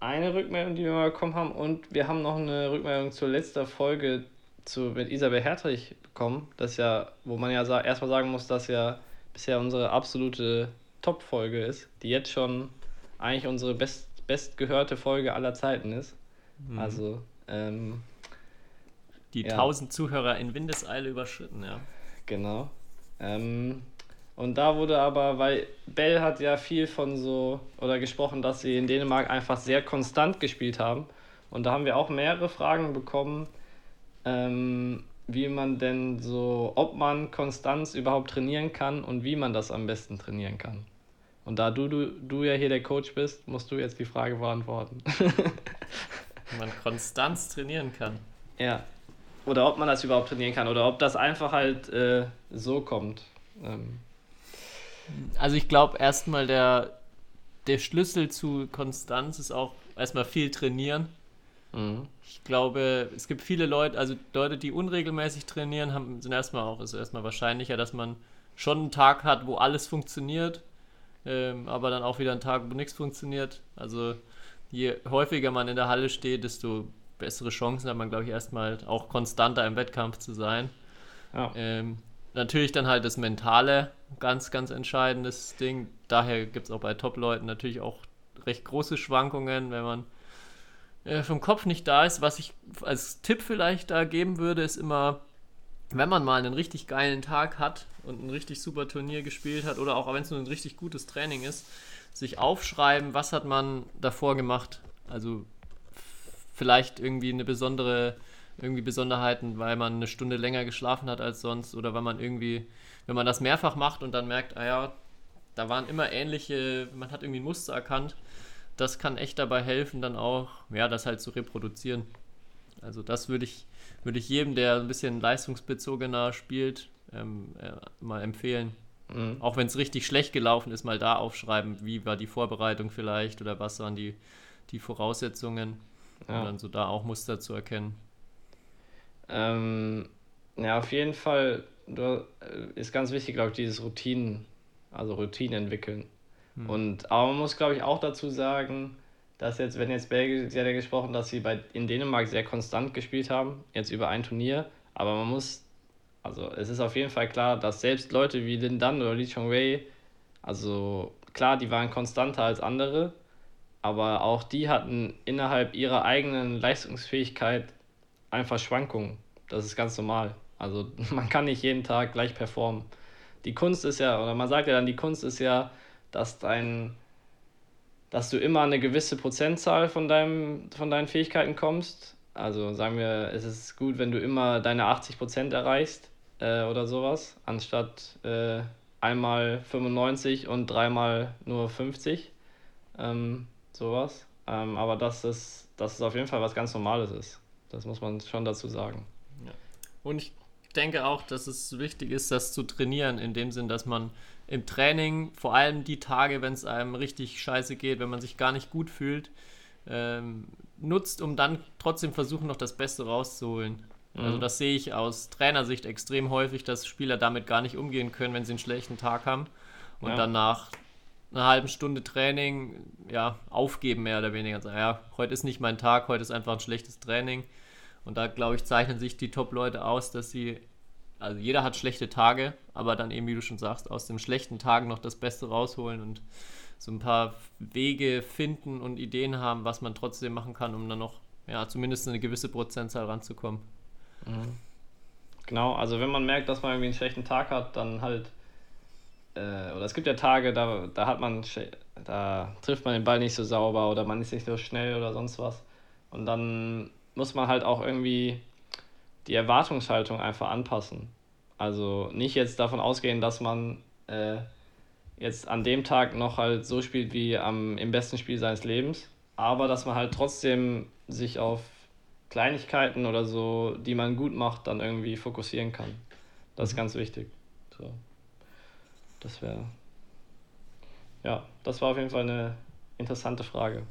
eine Rückmeldung, die wir mal bekommen haben. Und wir haben noch eine Rückmeldung zur letzten Folge zu, mit Isabel Hertrich bekommen. Das ja, wo man ja sa erstmal sagen muss, dass ja bisher unsere absolute Top-Folge ist, die jetzt schon eigentlich unsere best, bestgehörte Folge aller Zeiten ist. Mhm. Also, ähm, Die ja. 1000 Zuhörer in Windeseile überschritten, ja. Genau. Ähm, und da wurde aber, weil Bell hat ja viel von so, oder gesprochen, dass sie in Dänemark einfach sehr konstant gespielt haben. Und da haben wir auch mehrere Fragen bekommen, ähm, wie man denn so, ob man Konstanz überhaupt trainieren kann und wie man das am besten trainieren kann. Und da du, du, du ja hier der Coach bist, musst du jetzt die Frage beantworten. Wie man Konstanz trainieren kann. ja. Oder ob man das überhaupt trainieren kann oder ob das einfach halt äh, so kommt. Ähm, Also ich glaube erstmal der, der Schlüssel zu Konstanz ist auch erstmal viel trainieren. Mhm. Ich glaube, es gibt viele Leute, also Leute, die unregelmäßig trainieren, haben, sind erstmal auch, ist erstmal wahrscheinlicher, dass man schon einen Tag hat, wo alles funktioniert, ähm, aber dann auch wieder einen Tag, wo nichts funktioniert. Also je häufiger man in der Halle steht, desto bessere Chancen hat man, glaube ich, erstmal auch konstanter im Wettkampf zu sein. Ja. Ähm, natürlich dann halt das Mentale, ganz, ganz entscheidendes Ding. Daher gibt es auch bei Top-Leuten natürlich auch recht große Schwankungen, wenn man äh, vom Kopf nicht da ist. Was ich als Tipp vielleicht da geben würde, ist immer, wenn man mal einen richtig geilen Tag hat und ein richtig super Turnier gespielt hat oder auch wenn es nur ein richtig gutes Training ist, sich aufschreiben, was hat man davor gemacht. Also vielleicht irgendwie eine besondere, irgendwie Besonderheiten, weil man eine Stunde länger geschlafen hat als sonst oder weil man irgendwie, wenn man das mehrfach macht und dann merkt, ah ja, da waren immer ähnliche, man hat irgendwie ein Muster erkannt, das kann echt dabei helfen, dann auch, ja, das halt zu reproduzieren. Also das würde ich, würde ich jedem, der ein bisschen leistungsbezogener spielt, ähm, äh, mal empfehlen. Mhm. Auch wenn es richtig schlecht gelaufen ist, mal da aufschreiben, wie war die Vorbereitung vielleicht oder was waren die, die Voraussetzungen, um Ja. dann so da auch Muster zu erkennen. Ähm, ja, auf jeden Fall du, äh, ist ganz wichtig, glaube ich, dieses Routinen, also Routinen entwickeln. Hm. Und aber man muss, glaube ich, auch dazu sagen, dass jetzt, wenn jetzt Belgien, sie hat ja gesprochen, dass sie bei, in Dänemark sehr konstant gespielt haben, jetzt über ein Turnier, aber man muss Also es ist auf jeden Fall klar, dass selbst Leute wie Lin Dan oder Lee Chong Wei, also klar, die waren konstanter als andere, aber auch die hatten innerhalb ihrer eigenen Leistungsfähigkeit einfach Schwankungen. Das ist ganz normal. Also man kann nicht jeden Tag gleich performen. Die Kunst ist ja, oder man sagt ja dann, die Kunst ist ja, dass dein, dass du immer eine gewisse Prozentzahl von, deinem, von deinen Fähigkeiten kommst. Also sagen wir, es ist gut, wenn du immer deine 80% erreichst äh, oder sowas, anstatt äh, einmal 95 und dreimal nur 50. Ähm, sowas. Ähm, aber dass es, dass es auf jeden Fall was ganz Normales ist. Das muss man schon dazu sagen. Und ich denke auch, dass es wichtig ist, das zu trainieren, in dem Sinn, dass man im Training, vor allem die Tage, wenn es einem richtig scheiße geht, wenn man sich gar nicht gut fühlt, ähm, nutzt, um dann trotzdem versuchen, noch das Beste rauszuholen. Also Mhm. das sehe ich aus Trainersicht extrem häufig, dass Spieler damit gar nicht umgehen können, wenn sie einen schlechten Tag haben und Ja. dann nach einer halben Stunde Training ja aufgeben mehr oder weniger. Sagen, ja, heute ist nicht mein Tag, heute ist einfach ein schlechtes Training. Und da glaube ich zeichnen sich die Top-Leute aus, dass sie also jeder hat schlechte Tage, aber dann eben, wie du schon sagst, aus den schlechten Tagen noch das Beste rausholen und so ein paar Wege finden und Ideen haben, was man trotzdem machen kann, um dann noch, ja, zumindest eine gewisse Prozentzahl ranzukommen. Genau, also wenn man merkt, dass man irgendwie einen schlechten Tag hat, dann halt, äh, oder es gibt ja Tage, da, da hat man, da trifft man den Ball nicht so sauber oder man ist nicht so schnell oder sonst was. Und dann muss man halt auch irgendwie die Erwartungshaltung einfach anpassen. Also nicht jetzt davon ausgehen, dass man äh, jetzt an dem Tag noch halt so spielt wie am, im besten Spiel seines Lebens, aber dass man halt trotzdem sich auf Kleinigkeiten oder so, die man gut macht, dann irgendwie fokussieren kann. Das ist ganz wichtig. So. Das wäre. Ja, das war auf jeden Fall eine interessante Frage,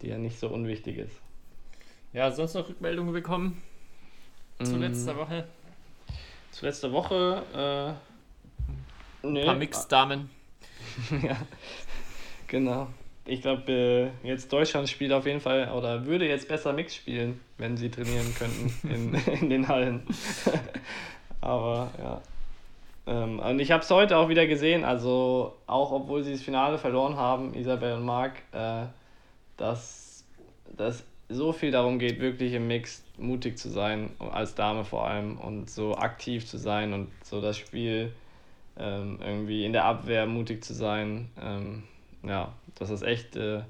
die ja nicht so unwichtig ist. Ja, sonst noch Rückmeldungen bekommen zu Mm, letzter Woche? Zu letzter Woche. Äh, nee, Ein paar Mixed-Damen. ja, genau. Ich glaube, äh, jetzt Deutschland spielt auf jeden Fall oder würde jetzt besser Mix spielen, wenn sie trainieren könnten in, in den Hallen. Aber ja. Ähm, und ich habe es heute auch wieder gesehen, also auch obwohl sie das Finale verloren haben, Isabel und Marc, äh, dass das so viel darum geht, wirklich im Mix mutig zu sein, als Dame vor allem und so aktiv zu sein und so das Spiel ähm, irgendwie in der Abwehr mutig zu sein. Ähm, ja, das ist echt, äh,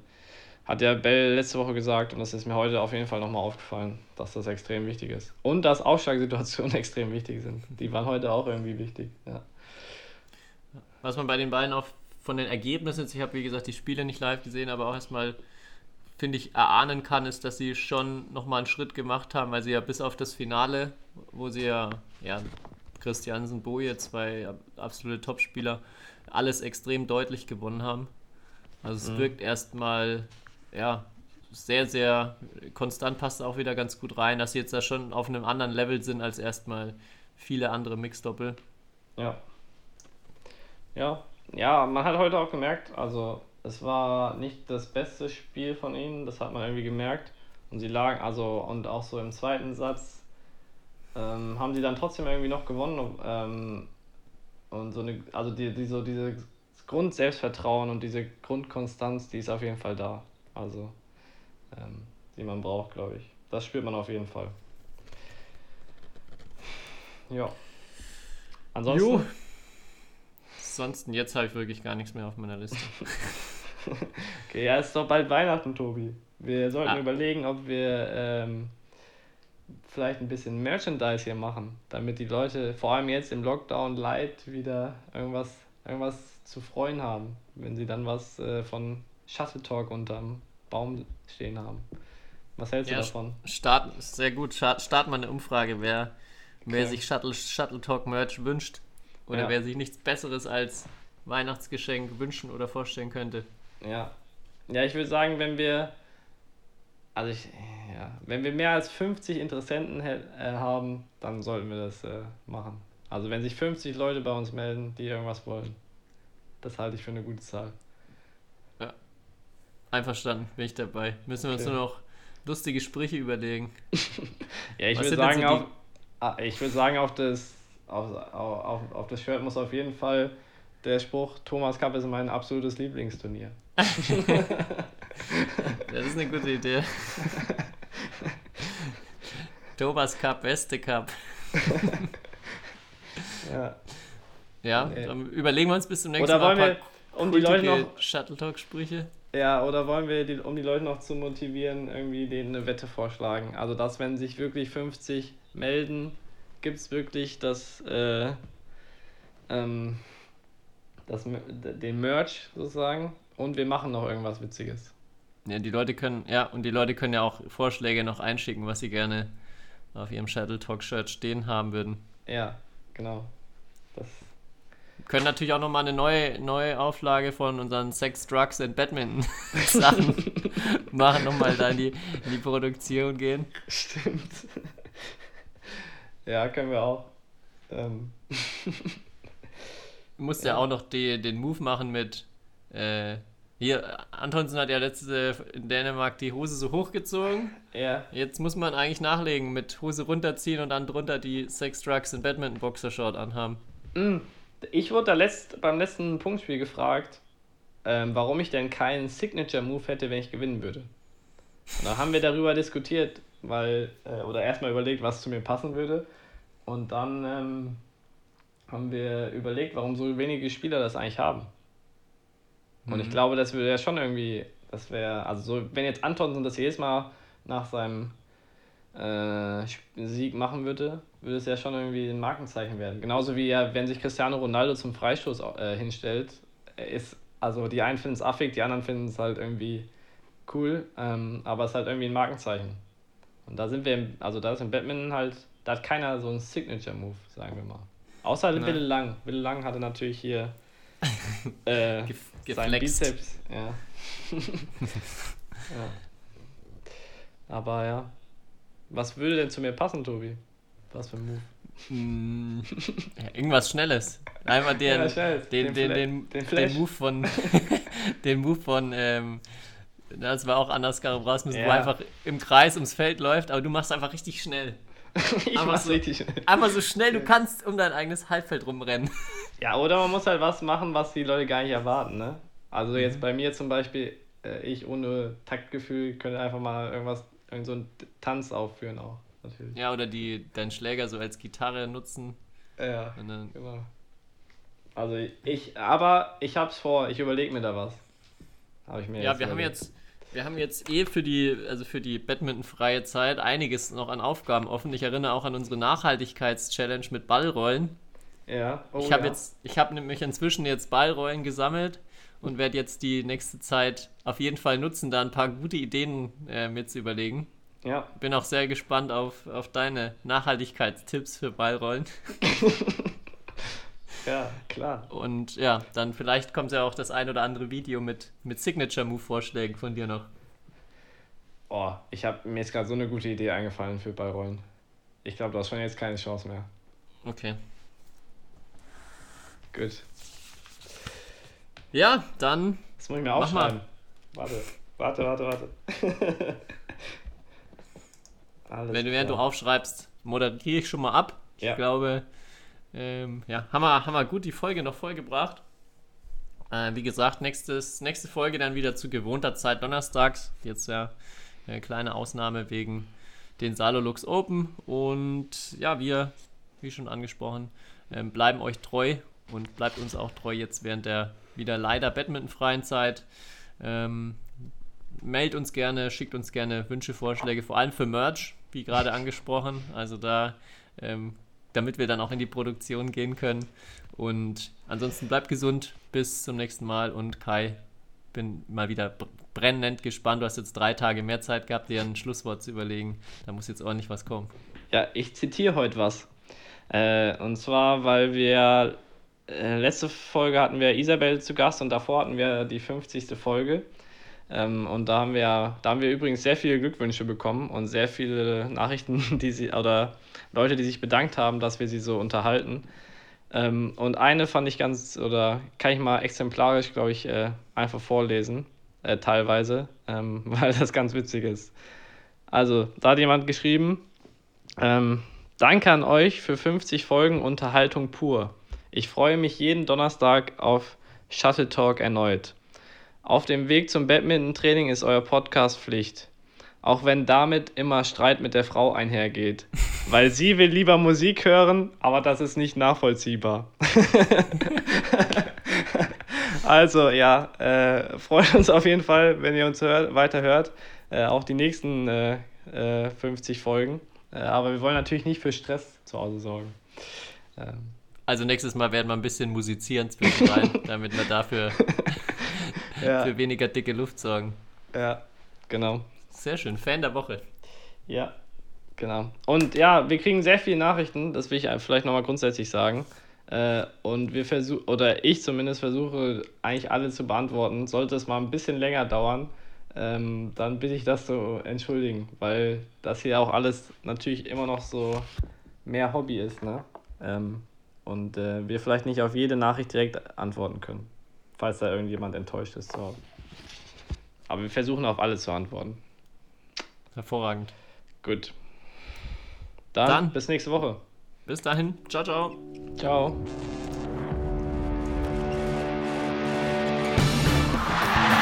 hat ja Bell letzte Woche gesagt und das ist mir heute auf jeden Fall nochmal aufgefallen, dass das extrem wichtig ist. Und dass Aufschlagsituationen extrem wichtig sind. Die waren heute auch irgendwie wichtig. Ja. Was man bei den beiden auch von den Ergebnissen, ich habe wie gesagt die Spiele nicht live gesehen, aber auch erstmal, finde ich, erahnen kann, ist, dass sie schon nochmal einen Schritt gemacht haben, weil sie ja bis auf das Finale, wo sie ja, ja Christiansen, Boje, zwei absolute Topspieler, alles extrem deutlich gewonnen haben. Also es wirkt erstmal, ja, sehr, sehr konstant passt auch wieder ganz gut rein, dass sie jetzt da schon auf einem anderen Level sind als erstmal viele andere Mixdoppel. Ja. Ja, ja, man hat heute auch gemerkt, also es war nicht das beste Spiel von ihnen, das hat man irgendwie gemerkt. Und sie lagen, also und auch so im zweiten Satz ähm, haben sie dann trotzdem irgendwie noch gewonnen. Ähm, und so eine, also die, die, so dieses Grundselbstvertrauen und diese Grundkonstanz, die ist auf jeden Fall da. Also, ähm, die man braucht, glaube ich. Das spürt man auf jeden Fall. Ja. Ansonsten. Jo. Ansonsten, jetzt habe ich wirklich gar nichts mehr auf meiner Liste. Okay, ja, es ist doch bald Weihnachten, Tobi. Wir sollten Ah. überlegen, ob wir ähm, vielleicht ein bisschen Merchandise hier machen, damit die Leute, vor allem jetzt im Lockdown Light, wieder irgendwas, irgendwas zu freuen haben, wenn sie dann was äh, von Shuttle Talk unterm Baum stehen haben. Was hältst du Ja, davon? Start, sehr gut. Start, starten wir eine Umfrage, wer, wer Okay. sich Shuttle, Shuttle Talk Merch wünscht. Oder Ja. wer sich nichts Besseres als Weihnachtsgeschenk wünschen oder vorstellen könnte. Ja. Ja, ich würde sagen, wenn wir. Also ich, ja, wenn wir mehr als 50 Interessenten äh, haben, dann sollten wir das äh, machen. Also wenn sich 50 Leute bei uns melden, die irgendwas wollen. Das halte ich für eine gute Zahl. Einverstanden, bin ich dabei. Müssen wir uns Okay. nur noch lustige Sprüche überlegen. Ja, ich würde sagen, so die- Ah, ich würde sagen, auf das, auf, auf, auf das Shirt muss auf jeden Fall der Spruch, Thomas Cup ist mein absolutes Lieblingsturnier. Das ist eine gute Idee. Thomas Cup, beste Cup. Ja. Ja, Okay. dann überlegen wir uns bis zum nächsten Oder Mal wollen ein wir, um die Leute noch, Shuttle Talk Sprüche. ja, oder wollen wir, die, um die Leute noch zu motivieren, irgendwie denen eine Wette vorschlagen? Also, dass wenn sich wirklich 50 melden, gibt es wirklich das, äh, ähm, das, den Merch sozusagen und wir machen noch irgendwas Witziges. Ja, die Leute können, ja, und die Leute können ja auch Vorschläge noch einschicken, was sie gerne auf ihrem Shuttle Talk Shirt stehen haben würden. Ja, genau. Das, Können natürlich auch nochmal eine neue, neue Auflage von unseren Sex, Drugs and Badminton Sachen machen, nochmal da in die, in die Produktion gehen. stimmt. Ja, können wir auch. Ähm, Du musst ja, auch noch die, den Move machen mit, äh, hier, Antonsen hat ja letzte in Dänemark die Hose so hochgezogen. ja, Jetzt muss man eigentlich nachlegen mit Hose runterziehen und dann drunter die Sex, Drugs and Badminton Boxershort anhaben. Mm, Ich wurde da letzt, beim letzten Punktspiel gefragt, ähm, warum ich denn keinen Signature-Move hätte, wenn ich gewinnen würde. Und da haben wir darüber diskutiert, weil, äh, oder erstmal überlegt, was zu mir passen würde. Und dann ähm, haben wir überlegt, warum so wenige Spieler das eigentlich haben. Und ich glaube, das würde ja schon irgendwie, das wäre, also so, wenn jetzt Antonsen das jedes Mal nach seinem äh, Sieg machen würde, würde es ja schon irgendwie ein Markenzeichen werden. Genauso wie ja, wenn sich Cristiano Ronaldo zum Freistoß äh, hinstellt, er ist, also die einen finden es affig, die anderen finden es halt irgendwie cool, ähm, aber es ist halt irgendwie ein Markenzeichen. Und da sind wir, im, also da ist im Badminton halt, da hat keiner so einen Signature-Move, sagen wir mal. Außer Genau. Wille Lang. Wille Lang hatte natürlich hier äh, Gef sein geflext. Bizeps, ja. ja. Aber ja. Was würde denn zu mir passen, Tobi? Was für ein Move? Mm, ja, irgendwas Schnelles. Einmal den, Ja, den, den, den, den den. Move von, den Move von, ähm, das war auch Anders Karab Rasmussen, wo Ja. einfach im Kreis ums Feld läuft, aber du machst einfach richtig schnell. ich Aber mach's so- richtig schnell. Einfach so schnell du kannst um dein eigenes Halbfeld rumrennen. Ja, oder man muss halt was machen, was die Leute gar nicht erwarten, ne? Also Mhm. jetzt bei mir zum Beispiel, äh, ich ohne Taktgefühl könnte einfach mal irgendwas, irgend so einen Tanz aufführen auch, natürlich. Ja, oder die, deinen Schläger so als Gitarre nutzen. Ja, genau. Also ich, aber ich hab's vor, ich überlege mir da was. Habe ich mir ja, jetzt wir haben jetzt, wir haben jetzt eh für die, also für die Badminton-freie Zeit einiges noch an Aufgaben offen. Ich erinnere auch an unsere Nachhaltigkeits-Challenge mit Ballrollen. Ja, oh, ich habe ja. jetzt, ich habe nämlich inzwischen jetzt Ballrollen gesammelt und werde jetzt die nächste Zeit auf jeden Fall nutzen, da ein paar gute Ideen äh, mir zu überlegen. Ja, Bin auch sehr gespannt auf, auf deine Nachhaltigkeitstipps für Ballrollen. ja, klar. Und ja, dann vielleicht kommt ja auch das ein oder andere Video mit, mit Signature-Move-Vorschlägen von dir noch. Oh, ich habe mir ist gerade so eine gute Idee eingefallen für Ballrollen. Ich glaube, du hast schon jetzt keine Chance mehr. Okay. Gut. Ja, dann Das muss ich mir aufschreiben. Warte, warte, warte, warte. Alles Wenn du, während du aufschreibst, moderiere ich schon mal ab. Ich Ja. glaube, ähm, ja, haben wir, haben wir gut die Folge noch vollgebracht. Äh, wie gesagt, nächstes, nächste Folge dann wieder zu gewohnter Zeit donnerstags. Jetzt ja eine kleine Ausnahme wegen den Salolux Open. Und ja, wir, wie schon angesprochen, ähm, bleiben euch treu und bleibt uns auch treu jetzt während der wieder leider badmintonfreien Zeit. Ähm, meldet uns gerne, schickt uns gerne Wünsche, Vorschläge, vor allem für Merch, wie gerade angesprochen. Also da, ähm, damit wir dann auch in die Produktion gehen können. Und ansonsten bleibt gesund, bis zum nächsten Mal. Und Kai, bin mal wieder br- brennend gespannt. Du hast jetzt drei Tage mehr Zeit gehabt, dir ein Schlusswort zu überlegen. Da muss jetzt ordentlich was kommen. Ja, ich zitiere heute was. Äh, und zwar, weil wir äh, letzte Folge hatten wir Isabel zu Gast und davor hatten wir die 50. Folge. Ähm, und da haben wir, da haben wir übrigens sehr viele Glückwünsche bekommen und sehr viele Nachrichten, die sie oder Leute, die sich bedankt haben, dass wir sie so unterhalten. Ähm, und eine fand ich ganz, oder kann ich mal exemplarisch, glaube ich, äh, einfach vorlesen, äh, teilweise, ähm, weil das ganz witzig ist. Also, da hat jemand geschrieben, ähm, Danke an euch für 50 Folgen Unterhaltung pur. Ich freue mich jeden Donnerstag auf Shuttle Talk erneut. Auf dem Weg zum Badminton-Training ist euer Podcast Pflicht. Auch wenn damit immer Streit mit der Frau einhergeht. Weil sie will lieber Musik hören, aber das ist nicht nachvollziehbar. also ja, äh, freut uns auf jeden Fall, wenn ihr uns hört, weiter hört. Äh, auch die nächsten äh, 50 äh, Folgen. Äh, aber wir wollen natürlich nicht für Stress zu Hause sorgen. Ähm. Also nächstes Mal werden wir ein bisschen musizieren zwischendrin, damit wir dafür ja. für weniger dicke Luft sorgen. Ja, genau. Sehr schön. Fan der Woche. Ja, genau. Und ja, wir kriegen sehr viele Nachrichten, das will ich vielleicht nochmal grundsätzlich sagen. Äh, und wir versuchen, oder ich zumindest versuche, eigentlich alle zu beantworten. Sollte es mal ein bisschen länger dauern, ähm, dann bitte ich das zu entschuldigen, weil das hier auch alles natürlich immer noch so mehr Hobby ist, ne? Ähm, und äh, wir vielleicht nicht auf jede Nachricht direkt antworten können, falls da irgendjemand enttäuscht ist. So. Aber wir versuchen auf alles zu antworten. Hervorragend. Gut. Dann, Dann bis nächste Woche. Bis dahin. Ciao, ciao. Ciao.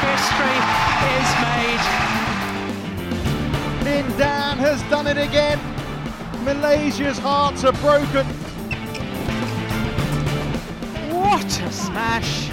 History is made. Lin Dan has done it again. Malaysia's hearts are broken. What a smash!